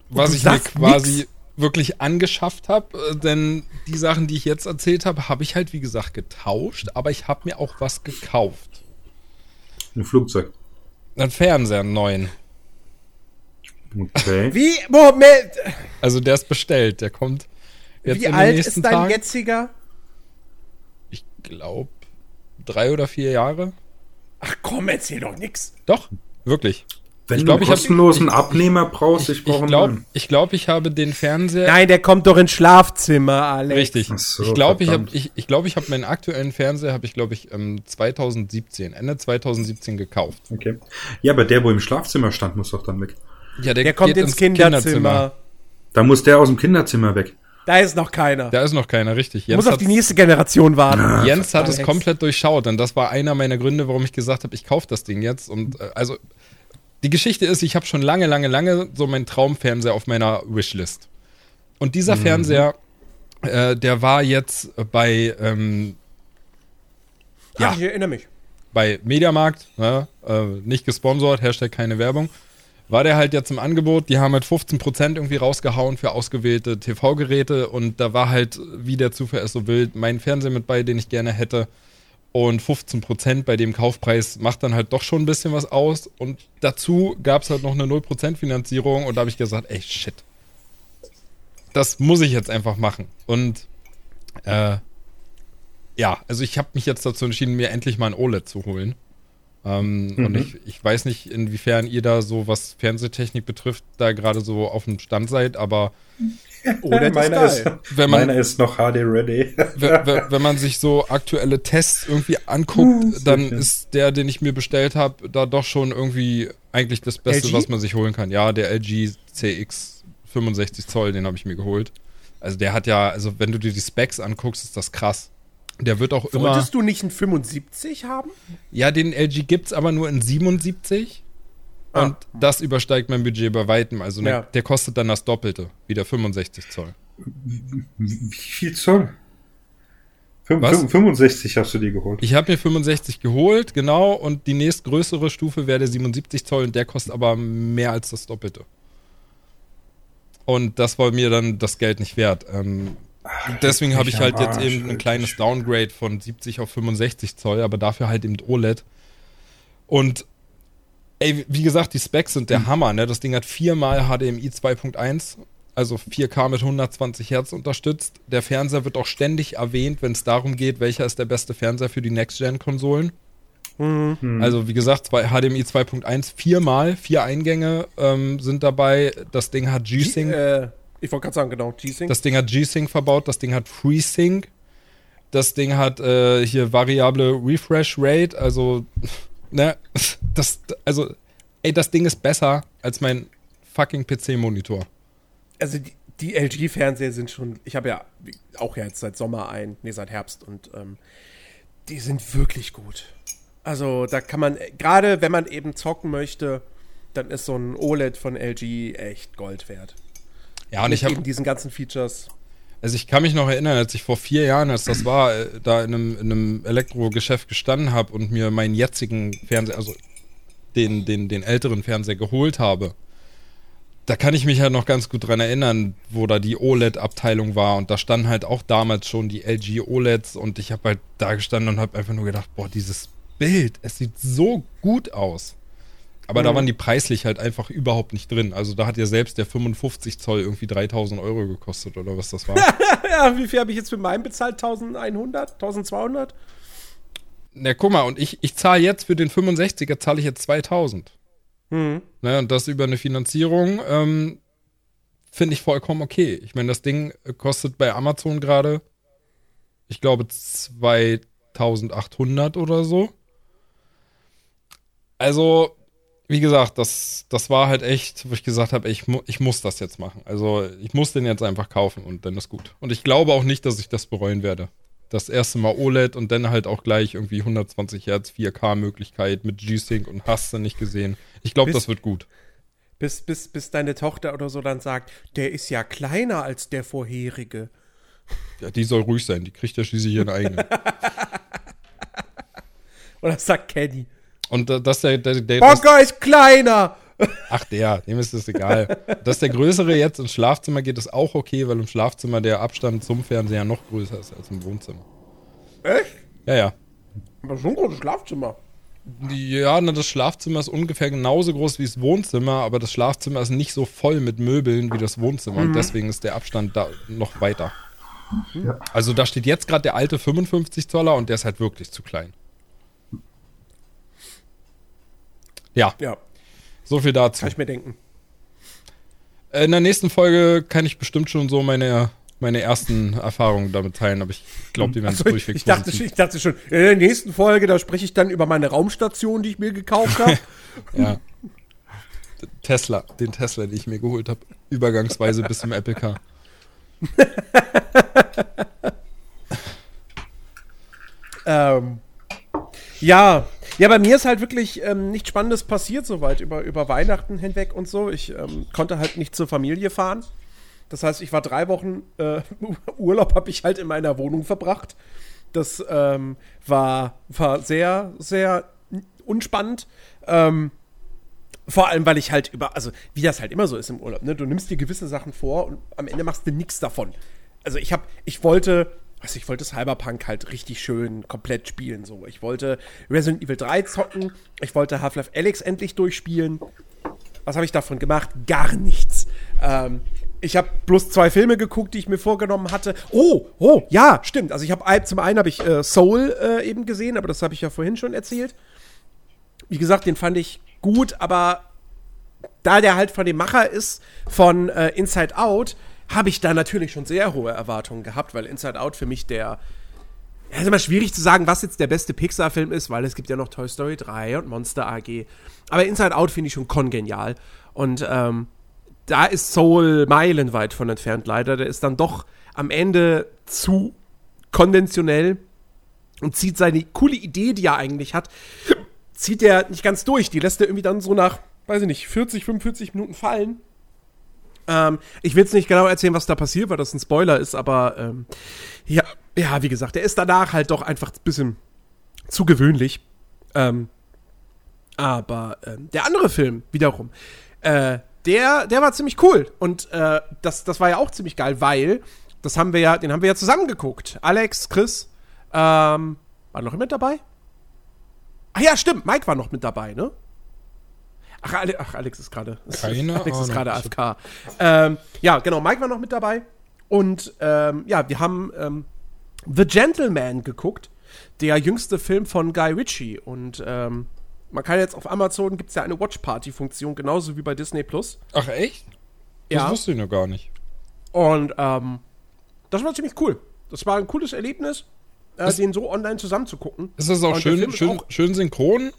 was ich mir quasi nix? wirklich angeschafft habe. Äh, denn die Sachen, die ich jetzt erzählt habe, habe ich halt wie gesagt getauscht, aber ich habe mir auch was gekauft. Ein Flugzeug. Einen Fernseher, einen neuen. Okay. Wie, Moment, Also der ist bestellt, der kommt jetzt wie in den alt nächsten ist dein Tagen. jetziger? Ich glaube drei oder vier Jahre. Ach komm, erzähl doch nix. Doch, wirklich. Wenn Ich du glaub, ich hab- kostenlosen ich- Abnehmer brauchst, ich, Ich, brauche ich einen glaube, neuen. ich, glaub, ich habe den Fernseher. Nein, der kommt doch ins Schlafzimmer, Alex. Richtig. Ach so, ich glaube, ich habe ich, ich glaub, ich hab meinen aktuellen Fernseher, habe ich glaube ich ähm, 2017, Ende 2017 gekauft. Okay. Ja, aber der, wo im Schlafzimmer stand, muss doch dann weg. Ja, Der kommt ins Kinderzimmer. Da muss der aus dem Kinderzimmer weg. Da ist noch keiner. Da ist noch keiner, richtig. Du musst auf die nächste Generation warten. Jens hat es komplett durchschaut und das war einer meiner Gründe, warum ich gesagt habe, ich kaufe das Ding jetzt. Und äh, also die Geschichte ist, ich habe schon lange, lange, lange so meinen Traumfernseher auf meiner Wishlist. Und dieser Fernseher, äh, der war jetzt bei, ähm, Ja. ja. ich erinnere mich. bei Mediamarkt, ne, äh, nicht gesponsert, Hashtag keine Werbung, war der halt jetzt im Angebot. Die haben halt 15% irgendwie rausgehauen für ausgewählte TV-Geräte und da war halt, wie der Zufall es so will, mein Fernseher mit bei, den ich gerne hätte. Und 15% bei dem Kaufpreis macht dann halt doch schon ein bisschen was aus. Und dazu gab es halt noch eine 0% Finanzierung und da habe ich gesagt, ey, shit. Das muss ich jetzt einfach machen. Und äh, ja, also ich habe mich jetzt dazu entschieden, mir endlich mal ein OLED zu holen. Ähm, mhm. Und ich, ich weiß nicht, inwiefern ihr da so, was Fernsehtechnik betrifft, da gerade so auf dem Stand seid, aber [LAUGHS] OLED meine ist, wenn man, meine ist noch HD ready. [LAUGHS] wenn, wenn, man sich so aktuelle Tests irgendwie anguckt, hm, dann ist der, den ich mir bestellt habe, da doch schon irgendwie eigentlich das Beste, LG? was man sich holen kann. Ja, der LG CX 65 Zoll, den habe ich mir geholt. Also der hat ja, also wenn du dir die Specs anguckst, ist das krass. Der wird auch immer. Wolltest du nicht einen 75 haben? Ja, den LG gibt es aber nur in 77. Ah. Und das übersteigt mein Budget bei weitem. Also ne, ja. der, der, kostet dann das Doppelte, wie der 65 Zoll. Wie viel Zoll? 65 hast du dir geholt. Ich habe mir 65 geholt, genau. Und die nächstgrößere Stufe wäre der 77 Zoll und der kostet aber mehr als das Doppelte. Und das war mir dann das Geld nicht wert. Ähm, Deswegen habe ich halt jetzt eben ein kleines Downgrade von 70 auf 65 Zoll, aber dafür halt eben OLED. Und ey, wie gesagt, die Specs sind der mhm. Hammer, ne? Das Ding hat viermal HDMI 2.1, also 4K mit 120 Hertz unterstützt. Der Fernseher wird auch ständig erwähnt, wenn es darum geht, welcher ist der beste Fernseher für die Next-Gen-Konsolen. Mhm. Also wie gesagt, zwei, HDMI 2.1 viermal, vier Eingänge ähm, sind dabei. Das Ding hat G-Sync. Äh ich wollte gerade sagen, genau, G-Sync. Das Ding hat G-Sync verbaut, das Ding hat FreeSync. Das Ding hat äh, hier variable Refresh Rate, also, [LAUGHS] ne, [LAUGHS] das, also, ey, das Ding ist besser als mein fucking PC-Monitor. Also, die, die LG-Fernseher sind schon, ich habe ja auch jetzt seit Sommer ein, nee, seit Herbst und ähm, die sind wirklich gut. Also, da kann man, gerade wenn man eben zocken möchte, dann ist so ein OLED von LG echt Gold wert. Ja, und ich habe diesen ganzen Features. Also ich kann mich noch erinnern, als ich vor vier Jahren, als das war, äh, da in einem, in einem Elektrogeschäft gestanden habe und mir meinen jetzigen Fernseher, also den, den, den älteren Fernseher geholt habe. Da kann ich mich halt noch ganz gut dran erinnern, wo da die OLED-Abteilung war und da standen halt auch damals schon die LG OLEDs und ich habe halt da gestanden und habe einfach nur gedacht, boah, dieses Bild, es sieht so gut aus. Aber mhm. da waren die preislich halt einfach überhaupt nicht drin. Also da hat ja selbst der 55 Zoll irgendwie 3000 Euro gekostet oder was das war. [LAUGHS] ja, wie viel habe ich jetzt für meinen bezahlt? 1100? 1200? Na, guck mal, und ich, ich zahle jetzt für den 65er zahle ich jetzt 2000. Mhm. Na, und das über eine Finanzierung ähm, finde ich vollkommen okay. Ich meine, das Ding kostet bei Amazon gerade, ich glaube, 2800 oder so. Also, wie gesagt, das, das war halt echt, wo ich gesagt habe, ich, mu ich muss das jetzt machen. Also ich muss den jetzt einfach kaufen und dann ist gut. Und ich glaube auch nicht, dass ich das bereuen werde. Das erste Mal OLED und dann halt auch gleich irgendwie 120 Hertz 4K-Möglichkeit mit G-Sync und hast du nicht gesehen. Ich glaube, das wird gut. Bis, bis, bis deine Tochter oder so dann sagt, der ist ja kleiner als der vorherige. Ja, die soll ruhig sein, die kriegt ja schließlich ihren eigenen. [LAUGHS] oder sagt Kenny. Und das der, der, der Bonker ist kleiner! Ach, der, dem ist das egal. Dass der größere jetzt ins Schlafzimmer geht, ist auch okay, weil im Schlafzimmer der Abstand zum Fernseher noch größer ist als im Wohnzimmer. Echt? Ja, ja. Aber schon ein großes Schlafzimmer. Ja, na, das Schlafzimmer ist ungefähr genauso groß wie das Wohnzimmer, aber das Schlafzimmer ist nicht so voll mit Möbeln wie das Wohnzimmer mhm. und deswegen ist der Abstand da noch weiter. Ja. Also da steht jetzt gerade der alte 55 Zoller und der ist halt wirklich zu klein. Ja. Ja. So viel dazu. Kann ich mir denken. In der nächsten Folge kann ich bestimmt schon so meine, meine ersten Erfahrungen damit teilen, aber ich glaube, die werden also, durchweg ich dachte, ich dachte schon, in der nächsten Folge, da spreche ich dann über meine Raumstation, die ich mir gekauft habe. [LAUGHS] ja. Tesla, den Tesla, den ich mir geholt habe, übergangsweise bis zum Apple Car. [LAUGHS] ähm, ja, ja, bei mir ist halt wirklich ähm, nichts Spannendes passiert soweit über, über Weihnachten hinweg und so. Ich ähm, konnte halt nicht zur Familie fahren. Das heißt, ich war drei Wochen äh, [LAUGHS] Urlaub, habe ich halt in meiner Wohnung verbracht. Das ähm, war, war sehr, sehr unspannend. Ähm, vor allem, weil ich halt über, also wie das halt immer so ist im Urlaub, ne? Du nimmst dir gewisse Sachen vor und am Ende machst du nichts davon. Also ich hab, ich wollte, also ich wollte Cyberpunk halt richtig schön komplett spielen, so. Ich wollte Resident Evil 3 zocken, ich wollte Half-Life Alyx endlich durchspielen. Was habe ich davon gemacht? Gar nichts. Ähm, ich habe bloß zwei Filme geguckt, die ich mir vorgenommen hatte. Oh, oh, ja, stimmt. Also ich habe zum einen habe ich äh, Soul äh, eben gesehen, aber das habe ich ja vorhin schon erzählt. Wie gesagt, den fand ich gut, aber da der halt von dem Macher ist von äh, Inside Out, habe ich da natürlich schon sehr hohe Erwartungen gehabt, weil Inside Out für mich der ja, ist immer schwierig zu sagen, was jetzt der beste Pixar-Film ist, weil es gibt ja noch Toy Story 3 und Monster AG. Aber Inside Out finde ich schon kongenial. Und ähm, da ist Soul meilenweit von entfernt, leider. Der ist dann doch am Ende zu konventionell und zieht seine coole Idee, die er eigentlich hat, zieht er nicht ganz durch. Die lässt er irgendwie dann so nach, weiß ich nicht, 40, 45 Minuten fallen. Ähm, ich will jetzt nicht genau erzählen, was da passiert, weil das ein Spoiler ist, aber ähm, ja, ja, wie gesagt, der ist danach halt doch einfach ein bisschen zu gewöhnlich. Ähm, aber ähm, der andere Film wiederum, äh, der, der war ziemlich cool. Und äh, das, das war ja auch ziemlich geil, weil das haben wir ja, den haben wir ja zusammen geguckt. Alex, Chris, ähm, war noch mit dabei? Ach ja, stimmt, Mike war noch mit dabei, ne? Ach, Ale Ach Alex ist gerade. [LAUGHS] Keine Alex ist gerade AFK. Ähm, ja, genau, Mike war noch mit dabei. Und ähm, ja, wir haben ähm, The Gentleman geguckt, der jüngste Film von Guy Ritchie. Und ähm, man kann jetzt auf Amazon gibt es ja eine Watch Party Funktion, genauso wie bei Disney Plus. Ach echt? Das Ja. wusste ich noch gar nicht. Und ähm, das war ziemlich cool. Das war ein cooles Erlebnis, äh, Ist- den so online zusammen zu gucken. Ist das auch schön, schön, auch- schön synchron,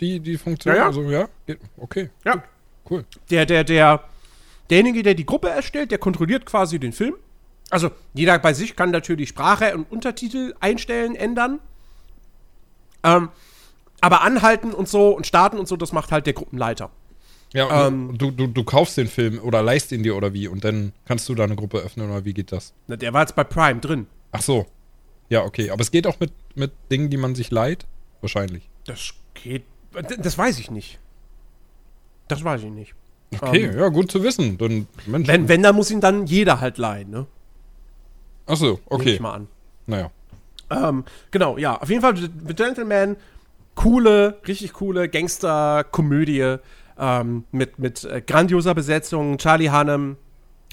die, die Funktion? Ja, ja. Also, ja? Okay, Ja. cool. Der, der, der, derjenige, der die Gruppe erstellt, der kontrolliert quasi den Film. Also, jeder bei sich kann natürlich Sprache und Untertitel einstellen, ändern. Ähm, aber anhalten und so und starten und so, das macht halt der Gruppenleiter. Ja, Ähm, du, du, du kaufst den Film oder leist ihn dir oder wie und dann kannst du da eine Gruppe öffnen oder wie geht das? Na, der war jetzt bei Prime drin. Ach so. Ja, okay. Aber es geht auch mit, mit Dingen, die man sich leiht? Wahrscheinlich. Das geht. Das weiß ich nicht. Das weiß ich nicht. Okay, Ähm, ja, gut zu wissen. Dann, Mensch. Wenn, wenn, dann muss ihn dann jeder halt leihen, ne? Ach so, Nehme okay. ich mal an. Naja. Ähm, genau, ja. Auf jeden Fall The The Gentleman, coole, richtig coole Gangster-Komödie ähm, mit, mit äh, grandioser Besetzung. Charlie Hunnam,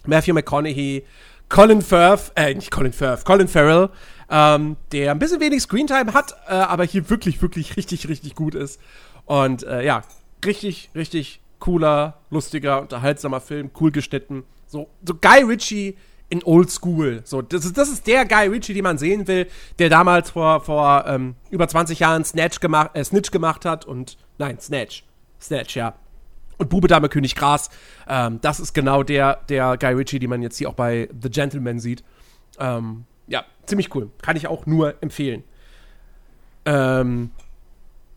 Matthew McConaughey, Colin Firth, äh, nicht Colin Firth, Colin Farrell, ähm, der ein bisschen wenig Screentime hat, äh, aber hier wirklich, wirklich richtig, richtig gut ist. Und äh, ja, richtig, richtig cooler, lustiger, unterhaltsamer Film, cool geschnitten. So, so Guy Ritchie in Old School. So, das ist, das ist der Guy Ritchie, den man sehen will, der damals vor, vor ähm, über 20 Jahren Snatch gemacht, äh, Snitch gemacht hat und nein, Snatch. Snatch, ja. Und Bube, Dame, König, Gras. Ähm, das ist genau der, der Guy Ritchie, den man jetzt hier auch bei The Gentleman sieht. Ähm, ja, ziemlich cool. Kann ich auch nur empfehlen. Ähm,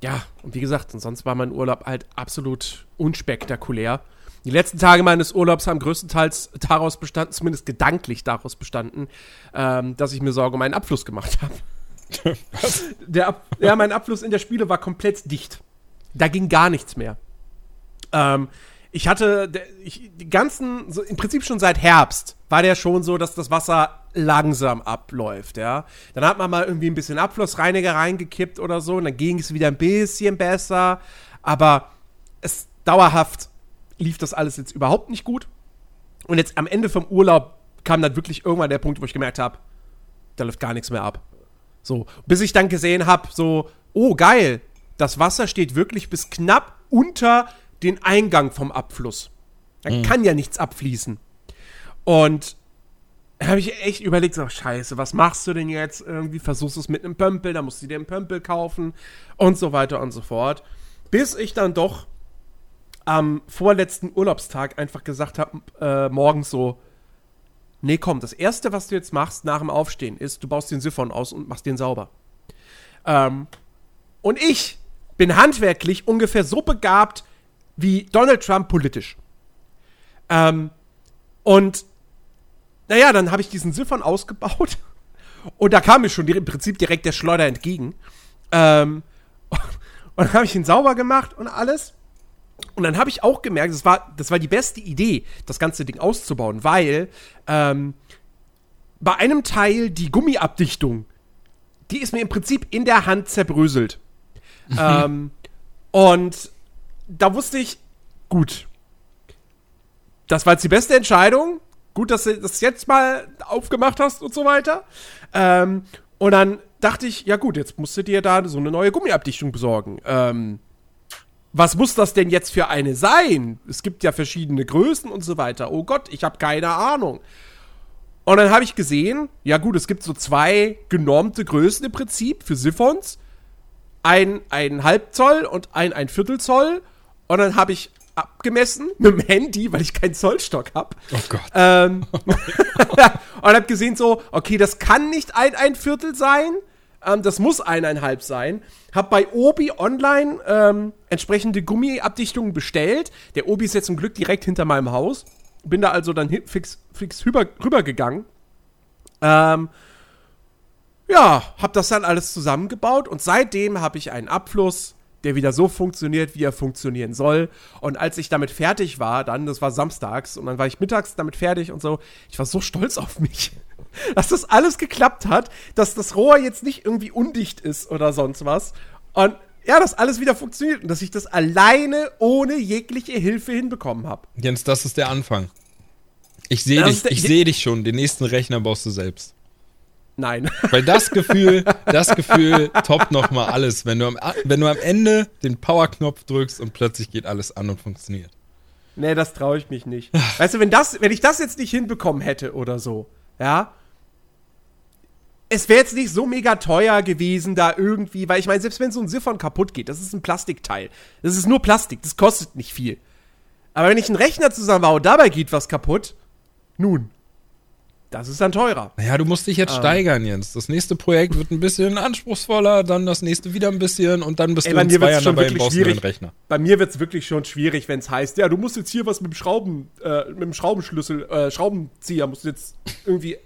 ja, und wie gesagt, und sonst war mein Urlaub halt absolut unspektakulär. Die letzten Tage meines Urlaubs haben größtenteils daraus bestanden, zumindest gedanklich daraus bestanden, ähm, dass ich mir Sorge um meinen Abfluss gemacht habe. [LAUGHS] Der Ab ja, mein Abfluss in der Spiele war komplett dicht. Da ging gar nichts mehr. Ähm, ich hatte ich, die ganzen, so im Prinzip schon seit Herbst war der schon so, dass das Wasser langsam abläuft, ja. Dann hat man mal irgendwie ein bisschen Abflussreiniger reingekippt oder so und dann ging es wieder ein bisschen besser. Aber es dauerhaft lief das alles jetzt überhaupt nicht gut. Und jetzt am Ende vom Urlaub kam dann wirklich irgendwann der Punkt, wo ich gemerkt habe, da läuft gar nichts mehr ab. So, bis ich dann gesehen habe, so, oh geil, das Wasser steht wirklich bis knapp unter den Eingang vom Abfluss. Da kann ja nichts abfließen. Und habe ich echt überlegt, so, scheiße, was machst du denn jetzt? Irgendwie versuchst du es mit einem Pömpel, da musst du dir einen Pömpel kaufen und so weiter und so fort. Bis ich dann doch am vorletzten Urlaubstag einfach gesagt habe, äh, morgens so, nee, komm, das Erste, was du jetzt machst nach dem Aufstehen, ist, du baust den Siphon aus und machst den sauber. Ähm, und ich bin handwerklich ungefähr so begabt wie Donald Trump politisch. Ähm, und naja, dann habe ich diesen Siphon ausgebaut [LAUGHS] Und da kam mir schon im Prinzip direkt der Schleuder entgegen. Ähm, [LAUGHS] und dann habe ich ihn sauber gemacht und alles. Und dann habe ich auch gemerkt, das war, das war die beste Idee, das ganze Ding auszubauen, weil ähm, bei einem Teil die Gummiabdichtung, die ist mir im Prinzip in der Hand zerbröselt. [LAUGHS] ähm, und da wusste ich, gut, das war jetzt die beste Entscheidung. Gut, dass du das jetzt mal aufgemacht hast und so weiter. Ähm, und dann dachte ich, ja gut, jetzt musst du dir da so eine neue Gummiabdichtung besorgen. Ähm, was muss das denn jetzt für eine sein? Es gibt ja verschiedene Größen und so weiter. Oh Gott, ich habe keine Ahnung. Und dann habe ich gesehen, ja gut, es gibt so zwei genormte Größen im Prinzip für Siphons. Ein, ein Halbzoll und ein, ein Viertelzoll. Und dann habe ich abgemessen mit dem Handy, weil ich keinen Zollstock habe. Oh Gott. Ähm, [LAUGHS] und habe gesehen so, okay, das kann nicht ein, ein Viertel sein. Ähm, das muss eineinhalb sein. Hab bei Obi online ähm, entsprechende Gummiabdichtungen bestellt. Der Obi ist jetzt zum Glück direkt hinter meinem Haus. Bin da also dann fix, fix rüber, rübergegangen. Ähm, ja, hab das dann alles zusammengebaut und seitdem habe ich einen Abfluss, der wieder so funktioniert, wie er funktionieren soll. Und als ich damit fertig war, dann, das war samstags, und dann war ich mittags damit fertig und so, ich war so stolz auf mich, [LAUGHS] dass das alles geklappt hat, dass das Rohr jetzt nicht irgendwie undicht ist oder sonst was. Und ja, dass alles wieder funktioniert und dass ich das alleine ohne jegliche Hilfe hinbekommen habe. Jens, das ist der Anfang. Ich sehe dich, ich sehe dich schon. Den nächsten Rechner baust du selbst. Nein. Weil das Gefühl, das Gefühl toppt nochmal alles, wenn du, am, wenn du am Ende den Power-Knopf drückst und plötzlich geht alles an und funktioniert. Nee, das traue ich mich nicht. weißt du, wenn, das, wenn ich das jetzt nicht hinbekommen hätte oder so, ja, es wäre jetzt nicht so mega teuer gewesen, da irgendwie, weil ich meine, selbst wenn so ein Siphon kaputt geht, das ist ein Plastikteil. Das ist nur Plastik, das kostet nicht viel. Aber wenn ich einen Rechner zusammenbaue, dabei geht was kaputt, nun, das ist dann teurer. Naja, du musst dich jetzt ähm. steigern, Jens. Das nächste Projekt wird ein bisschen anspruchsvoller, dann das nächste wieder ein bisschen und dann bist Ey, du in zwei Jahren dabei und schwierig. Rechner. Bei mir wird es wirklich schon schwierig, wenn es heißt, ja, du musst jetzt hier was mit dem Schrauben, äh, mit dem Schraubenschlüssel, äh, Schraubenzieher musst du jetzt irgendwie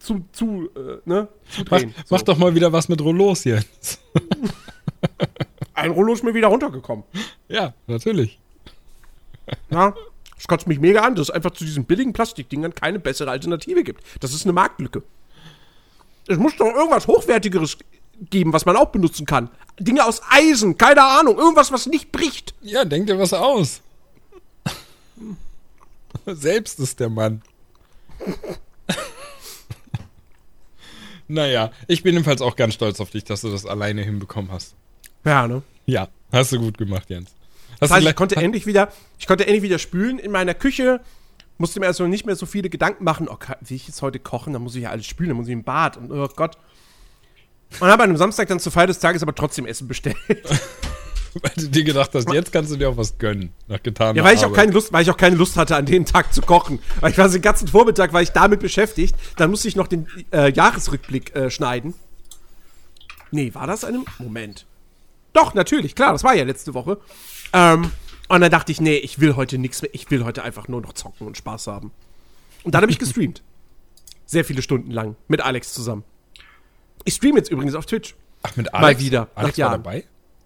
zu, zu, äh, ne, zudrehen. Mach, so. mach doch mal wieder was mit Rollos, Jens. Ein Rollo ist mir wieder runtergekommen. Ja, natürlich. Na, das kotzt mich mega an, dass es einfach zu diesen billigen Plastikdingern keine bessere Alternative gibt. Das ist eine Marktlücke. Es muss doch irgendwas Hochwertigeres geben, was man auch benutzen kann. Dinge aus Eisen, keine Ahnung, irgendwas, was nicht bricht. Ja, denk dir was aus. Selbst ist der Mann. naja, ich bin jedenfalls auch ganz stolz auf dich, dass du das alleine hinbekommen hast. Ja, ne? Ja, hast du gut gemacht, Jens. Das heißt, ich konnte endlich wieder, ich konnte endlich wieder spülen in meiner Küche. Musste mir also nicht mehr so viele Gedanken machen, okay, will ich jetzt heute kochen, dann muss ich ja alles spülen, dann muss ich im Bad und oh Gott. Und habe an einem Samstag dann zur Feier des Tages aber trotzdem Essen bestellt. [LAUGHS] weil du dir gedacht hast, jetzt kannst du dir auch was gönnen, nach getaner Ja, weil ich Arbeit. auch keine Lust, weil ich auch keine Lust hatte, an dem Tag zu kochen. Weil ich war den ganzen Vormittag war ich damit beschäftigt. Dann musste ich noch den äh, Jahresrückblick äh, schneiden. Nee, war das einem Moment? Doch, natürlich, klar, das war ja letzte Woche. Ähm, und dann dachte ich, nee, ich will heute nichts mehr. Ich will heute einfach nur noch zocken und Spaß haben. Und dann habe ich gestreamt. [LAUGHS] Sehr viele Stunden lang. Mit Alex zusammen. Ich streame jetzt übrigens auf Twitch. Ach, mit Alex? Mal wieder. Alex war dabei?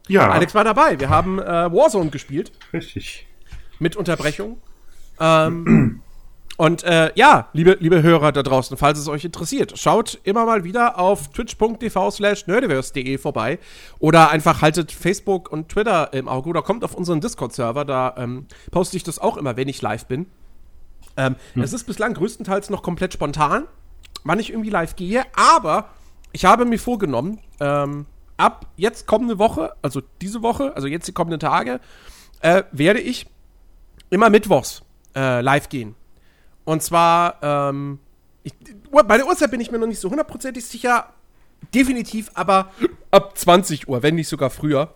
Ja. Alex war dabei. Wir haben äh, Warzone gespielt. Richtig. Mit Unterbrechung. Ähm, Und äh, ja, liebe, liebe Hörer da draußen, falls es euch interessiert, schaut immer mal wieder auf twitch.tv slash nerdiverse.de vorbei oder einfach haltet Facebook und Twitter im Auge oder kommt auf unseren Discord-Server, da ähm, poste ich das auch immer, wenn ich live bin. Ähm, hm. Es ist bislang größtenteils noch komplett spontan, wann ich irgendwie live gehe, aber ich habe mir vorgenommen, ähm, ab jetzt kommende Woche, also diese Woche, also jetzt die kommenden Tage, äh, werde ich immer mittwochs äh, live gehen. Und zwar, ähm, ich, bei der Uhrzeit bin ich mir noch nicht so hundertprozentig sicher. Definitiv, aber ab 20 Uhr, wenn nicht sogar früher.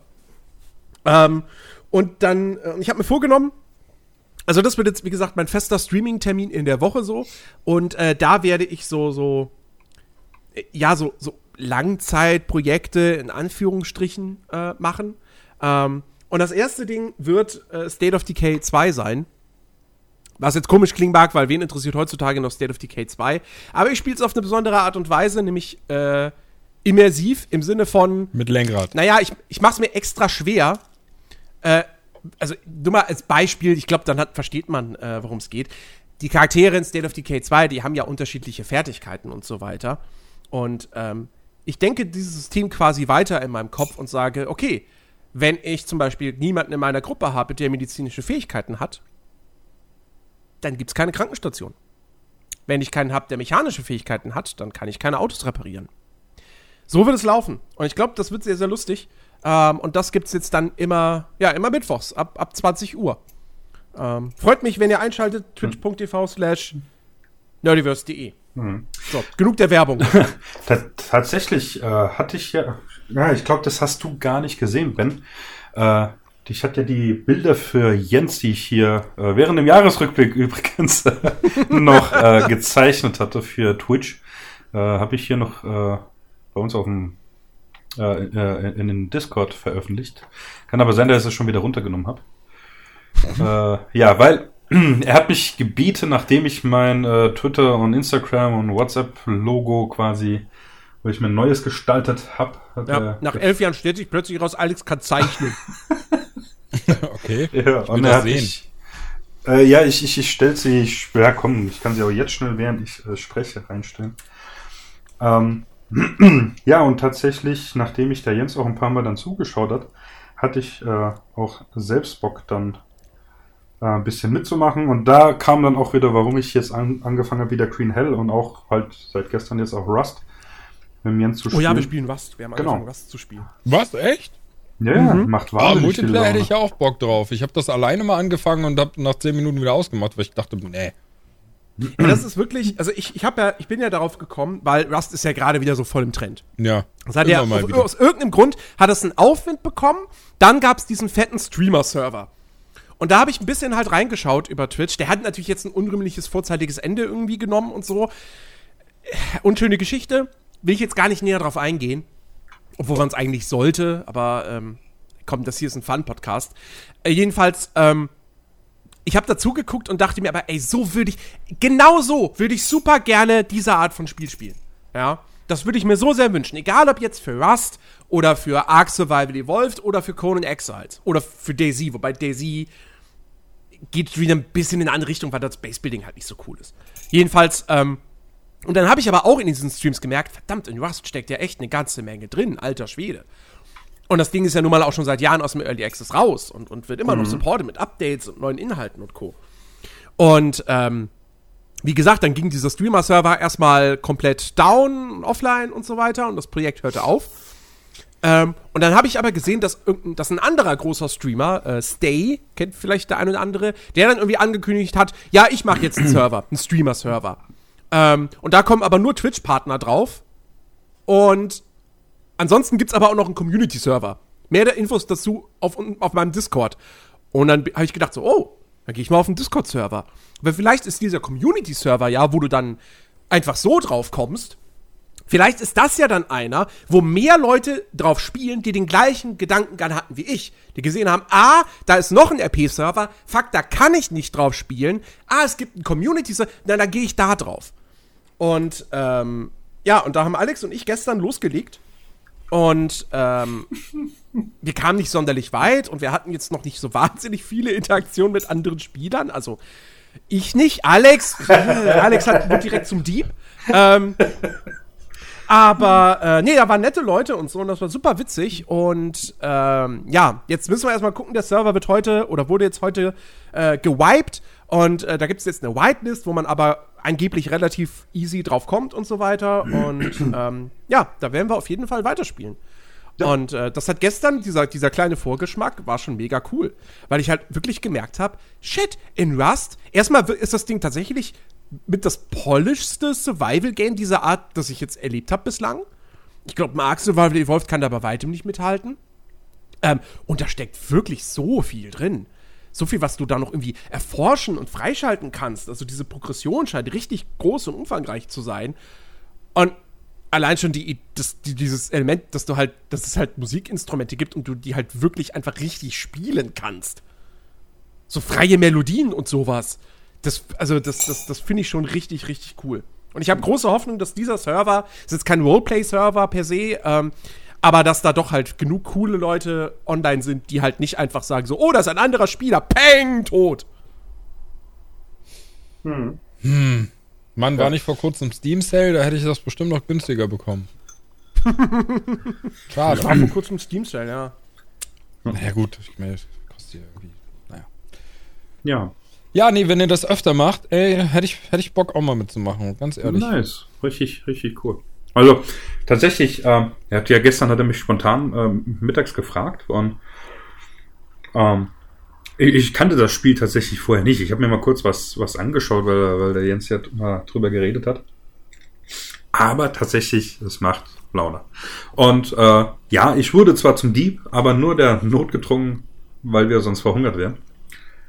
Ähm, und dann, äh, ich habe mir vorgenommen, also das wird jetzt, wie gesagt, mein fester Streaming-Termin in der Woche so. Und äh, da werde ich so, so, äh, ja, so, so Langzeitprojekte in Anführungsstrichen äh, machen. Ähm, und das erste Ding wird äh, State of Decay 2 sein. Was jetzt komisch klingen mag, weil wen interessiert heutzutage noch State of Decay 2? Aber ich spiele es auf eine besondere Art und Weise, nämlich äh, immersiv im Sinne von. Mit Lenkrad. Naja, ich, ich mache es mir extra schwer. Äh, also, nur mal als Beispiel, ich glaube, dann hat, versteht man, äh, worum es geht. Die Charaktere in State of Decay 2, die haben ja unterschiedliche Fertigkeiten und so weiter. Und ähm, ich denke dieses System quasi weiter in meinem Kopf und sage, okay, wenn ich zum Beispiel niemanden in meiner Gruppe habe, der medizinische Fähigkeiten hat, dann gibt es keine Krankenstation. Wenn ich keinen habe, der mechanische Fähigkeiten hat, dann kann ich keine Autos reparieren. So wird es laufen. Und ich glaube, das wird sehr, sehr lustig. Ähm, und das gibt es jetzt dann immer, ja, immer mittwochs, ab, ab 20 Uhr. Ähm, freut mich, wenn ihr einschaltet, twitch.tv slash nerdiverse.de. Mhm. So, genug der Werbung. [LAUGHS] Tatsächlich äh, hatte ich ja, ja, ich glaube, das hast du gar nicht gesehen, Ben. Äh, ich hatte ja die Bilder für Jens, die ich hier äh, während dem Jahresrückblick [LAUGHS] übrigens noch äh, gezeichnet hatte für Twitch, äh, habe ich hier noch äh, bei uns auf dem äh, äh, in den Discord veröffentlicht. Kann aber sein, dass ich es schon wieder runtergenommen habe. äh, ja, weil [CLEARS THROAT] er hat mich gebeten, nachdem ich mein äh, Twitter und Instagram und WhatsApp-Logo quasi, wo ich mir ein neues gestaltet habe. Ja, nach elf Jahren stellt sich plötzlich raus, Alex kann zeichnen. [LAUGHS] [LAUGHS] okay. Ja, und er hat sehen. Ich, äh, ja, ich, ich, ich stelle sie, ich, ja komm, ich kann sie auch jetzt schnell, während ich äh, spreche, reinstellen. Ähm, [CLEARS THROAT] ja, und tatsächlich, nachdem ich der Jens auch ein paar Mal dann zugeschaut hat, hatte ich äh, auch selbst Bock dann äh, ein bisschen mitzumachen. Und da kam dann auch wieder, warum ich jetzt an, angefangen habe, wieder Green Hell und auch halt seit gestern jetzt auch Rust mit Jens zu spielen. Oh ja, wir spielen Rust. Wir haben genau. angefangen, Rust zu spielen. Was? Echt? Ja, mhm. macht wahnsinnig Aber Multiplayer hätte ich ja auch Bock drauf. Ich habe das alleine mal angefangen und habe nach 10 Minuten wieder ausgemacht, weil ich dachte, nee. Ja, das ist wirklich, also ich, ich ja, ich bin ja darauf gekommen, weil Rust ist ja gerade wieder so voll im Trend. Ja. Das hat ja, auf, aus irgendeinem Grund hat es einen Aufwind bekommen, dann gab es diesen fetten Streamer-Server. Und da habe ich ein bisschen halt reingeschaut über Twitch. Der hat natürlich jetzt ein unrühmliches, vorzeitiges Ende irgendwie genommen und so. Unschöne Geschichte. Will ich jetzt gar nicht näher drauf eingehen. Obwohl man es eigentlich sollte, aber ähm, komm, das hier ist ein Fun-Podcast. Äh, jedenfalls, ähm, ich habe dazu geguckt und dachte mir, aber ey, so würde ich, genau so würde ich super gerne diese Art von Spiel spielen. Ja, das würde ich mir so sehr wünschen. Egal ob jetzt für Rust oder für Ark Survival Evolved oder für Conan Exiles oder für Daisy, wobei Daisy geht wieder ein bisschen in eine andere Richtung, weil das Basebuilding halt nicht so cool ist. Jedenfalls, ähm, und dann habe ich aber auch in diesen Streams gemerkt, verdammt, in Rust steckt ja echt eine ganze Menge drin, alter Schwede. Und das Ding ist ja nun mal auch schon seit Jahren aus dem Early Access raus und, und wird immer mhm. noch supported mit Updates und neuen Inhalten und Co. Und ähm, wie gesagt, dann ging dieser Streamer-Server erstmal komplett down, offline und so weiter und das Projekt hörte auf. Ähm, und dann habe ich aber gesehen, dass, dass ein anderer großer Streamer, äh, Stay, kennt vielleicht der eine oder andere, der dann irgendwie angekündigt hat, ja, ich mache jetzt einen Server, einen Streamer-Server. Ähm, und da kommen aber nur Twitch-Partner drauf. Und Ansonsten gibt es aber auch noch einen Community-Server. Mehr der Infos dazu auf, auf meinem Discord. Und dann habe ich gedacht so, oh, dann gehe ich mal auf den Discord-Server. Weil vielleicht ist dieser Community-Server ja, wo du dann einfach so drauf kommst. Vielleicht ist das ja dann einer, wo mehr Leute drauf spielen, die den gleichen Gedankengang hatten wie ich. Die gesehen haben, ah, da ist noch ein RP-Server, fuck, da kann ich nicht drauf spielen. Ah, es gibt einen Community-Server, na, dann gehe ich da drauf. Und, ähm, ja, und da haben Alex und ich gestern losgelegt und ähm, [LAUGHS] wir kamen nicht sonderlich weit und wir hatten jetzt noch nicht so wahnsinnig viele Interaktionen mit anderen Spielern. Also ich nicht, Alex. [LAUGHS] Alex hat, direkt zum Dieb. Ähm, aber äh, nee, da waren nette Leute und so und das war super witzig. Und ähm, ja, jetzt müssen wir erstmal gucken, der Server wird heute oder wurde jetzt heute äh, gewiped. Und äh, da gibt es jetzt eine Whitelist, wo man aber angeblich relativ easy drauf kommt und so weiter. Und [CLEARS THROAT] ähm, ja, da werden wir auf jeden Fall weiterspielen. Ja. Und äh, das hat gestern, dieser, dieser kleine Vorgeschmack, war schon mega cool. Weil ich halt wirklich gemerkt habe, shit, in Rust, erstmal ist das Ding tatsächlich mit das polishste Survival-Game dieser Art, das ich jetzt erlebt habe bislang. Ich glaube, Mark Survival Evolved kann da bei weitem nicht mithalten. Ähm, und da steckt wirklich so viel drin so viel, was du da noch irgendwie erforschen und freischalten kannst. Also diese Progression scheint richtig groß und umfangreich zu sein. Und allein schon die, das, die, dieses Element, dass du halt, dass es halt Musikinstrumente gibt und du die halt wirklich einfach richtig spielen kannst. So freie Melodien und sowas. Das, also das, das, das finde ich schon richtig, richtig cool. Und ich habe große Hoffnung, dass dieser Server, ist jetzt kein Roleplay-Server per se, ähm, aber dass da doch halt genug coole Leute online sind, die halt nicht einfach sagen so, oh, das ist ein anderer Spieler, peng, tot. Mann, war nicht vor kurzem Steam Sale, da hätte ich das bestimmt noch günstiger bekommen. [LAUGHS] Schade. War vor kurzem Steam Sale, ja. Naja, gut, ich meine, das kostet ja irgendwie. Naja. Ja. Ja, nee, wenn ihr das öfter macht, ey, hätte ich, hätte ich Bock auch mal mitzumachen, ganz ehrlich. Nice. Richtig, richtig cool. Also tatsächlich, ähm, er hat ja gestern hat er mich spontan ähm, mittags gefragt und ähm, ich, ich kannte das Spiel tatsächlich vorher nicht. Ich habe mir mal kurz was, was angeschaut, weil, weil der Jens ja mal drüber geredet hat. Aber tatsächlich, es macht Laune. Und äh, ja, ich wurde zwar zum Dieb, aber nur der Not gedrungen, weil wir sonst verhungert wären.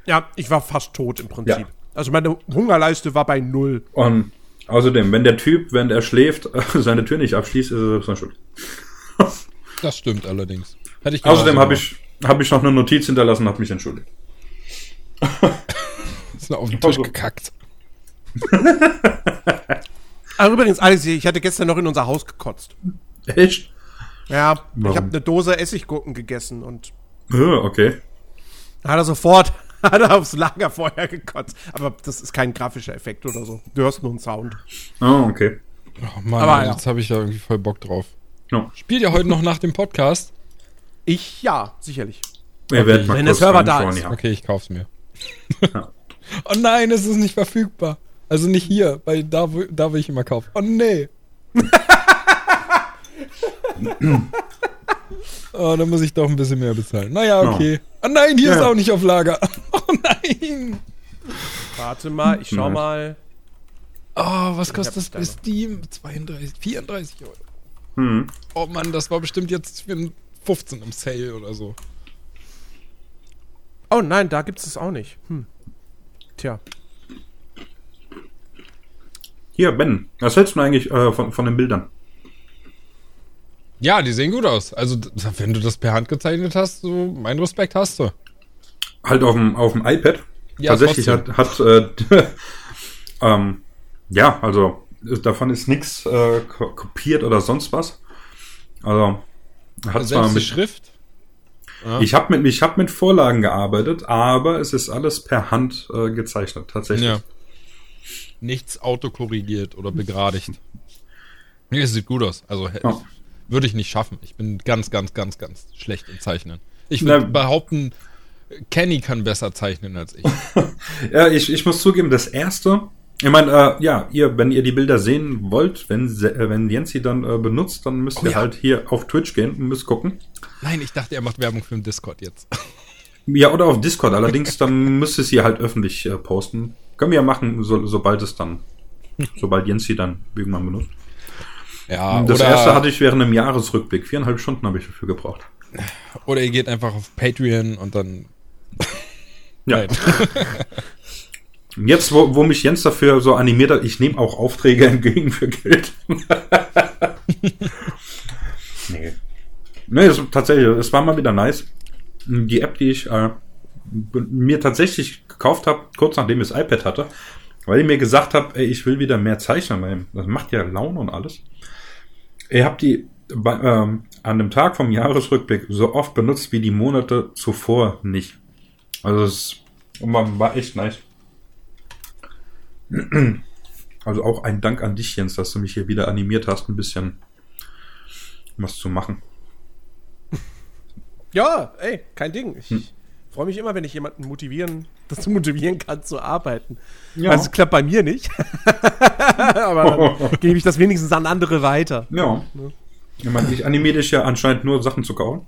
Ja, ich war fast tot im Prinzip. Ja. Also meine Hungerleiste war bei null. Und außerdem, wenn der Typ, wenn er schläft, [LAUGHS] seine Tür nicht abschließt, ist er selbst schuld. [LAUGHS] Das stimmt allerdings. Hätte ich Außerdem habe ich, hab ich noch eine Notiz hinterlassen und habe mich entschuldigt. [LAUGHS] Ist nur auf den Tisch Also- gekackt. Also übrigens, Alex, ich hatte gestern noch in unser Haus gekotzt. Echt? Ja, Warum? ich habe eine Dose Essiggurken gegessen und Äh, okay. hat er sofort [LAUGHS] hat er aufs Lagerfeuer gekotzt. Aber das ist kein grafischer Effekt oder so. Du hörst nur einen Sound. Oh, okay. Oh Mann, Aber ja. jetzt habe ich ja irgendwie voll Bock drauf. Ja. Spielt ihr heute noch nach dem Podcast? Ich, ja, sicherlich. Wir werden mal wenn der Server da ist. Ja. Okay, ich kauf's mir. Ja. [LAUGHS] oh nein, es ist nicht verfügbar. Also nicht hier, weil da, wo, da will ich immer kaufen. Oh nee. [LAUGHS] oh, dann muss ich doch ein bisschen mehr bezahlen. Naja, okay. Oh nein, hier ist Ja. auch nicht auf Lager. [LAUGHS] Oh nein. Warte mal, ich schau Nice. mal. Oh, was kostet das da bei. Steam? 32, 34 Euro. Hm. Oh Mann, das war bestimmt jetzt für ein 15 im Sale oder so. Oh nein, da gibt's es auch nicht. Hm. Tja. Hier, Ben, was hältst du eigentlich äh, von, von den Bildern? Ja, die sehen gut aus. Also, wenn du das per Hand gezeichnet hast, so mein Respekt hast du. Halt auf dem, auf dem iPad. Ja, Tatsächlich trotzdem. hat, hat äh, [LAUGHS] ähm, ja, also davon ist nichts äh, ko- kopiert oder sonst was. Also hat zwar Selbst die mit, Schrift. Ja. ich habe mit ich habe mit Vorlagen gearbeitet, aber es ist alles per Hand äh, gezeichnet tatsächlich. Ja. Nichts autokorrigiert oder begradigt. Nee, es sieht gut aus. Also Ja. Würde ich nicht schaffen. Ich bin ganz, ganz, ganz, ganz schlecht im Zeichnen. Ich würde behaupten, Kenny kann besser zeichnen als ich. [LAUGHS] Ja, ich, ich muss zugeben, das erste, ich meine, äh, ja, ihr, wenn ihr die Bilder sehen wollt, wenn, äh, wenn Jens sie dann äh, benutzt, dann müsst Oh ihr ja. halt hier auf Twitch gehen und müsst gucken. Nein, ich dachte, er macht Werbung für den Discord jetzt. Ja, oder auf Discord, allerdings dann müsst ihr sie halt öffentlich äh, posten. Können wir ja machen, so, sobald es dann, [LAUGHS] sobald Jens sie dann irgendwann benutzt. Ja, das erste hatte ich während einem Jahresrückblick. Viereinhalb Stunden habe ich dafür gebraucht. oder ihr geht einfach auf Patreon und dann. Ja. [LAUGHS] Jetzt, wo, wo mich Jens dafür so animiert hat, ich nehme auch Aufträge [LAUGHS] entgegen für Geld. [LAUGHS] nee. Nee, es, tatsächlich, es war mal wieder nice. Die App, die ich äh, mir tatsächlich gekauft habe, kurz nachdem ich das iPad hatte, weil ich mir gesagt habe, ey, ich will wieder mehr zeichnen, weil das macht ja Laune und alles. Ich habe die bei, ähm, an dem Tag vom Jahresrückblick so oft benutzt wie die Monate zuvor nicht. Also es war, war echt nice. Also auch ein Dank an dich, Jens, dass du mich hier wieder animiert hast, ein bisschen was zu machen. Ja, ey, kein Ding. Ich Hm. Freue mich immer, wenn ich jemanden motivieren, [LAUGHS] dazu motivieren kann zu arbeiten. Ja. Also es klappt bei mir nicht. [LAUGHS] Aber dann [LAUGHS] gebe ich das wenigstens an andere weiter. Ja. Ich meine, ich animiere dich ja anscheinend nur Sachen zu kaufen.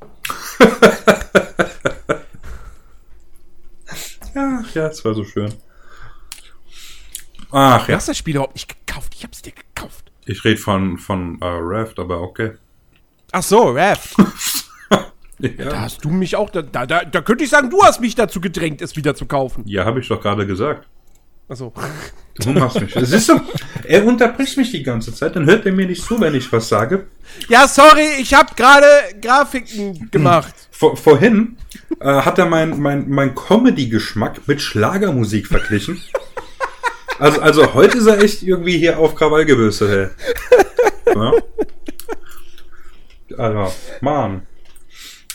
ja, ja, es war so schön. Ach Du ja, hast das Spiel überhaupt nicht gekauft. Ich hab's dir gekauft. ich rede von, von äh, Raft, aber okay. Ach so, Raft. Da Ja, hast du mich auch, da, da, da, da könnte ich sagen, du hast mich dazu gedrängt, es wieder zu kaufen. ja habe ich doch gerade gesagt. Achso. Du machst mich. Siehst du, er unterbricht mich die ganze Zeit, dann hört er mir nicht zu, wenn ich was sage. Ja, sorry, ich habe gerade Grafiken gemacht. Vor, vorhin äh, hat er mein, mein, mein Comedy-Geschmack mit Schlagermusik verglichen. Also, also heute ist er echt irgendwie hier auf Krawall gebürstet, hey. Ja. Also, Mann.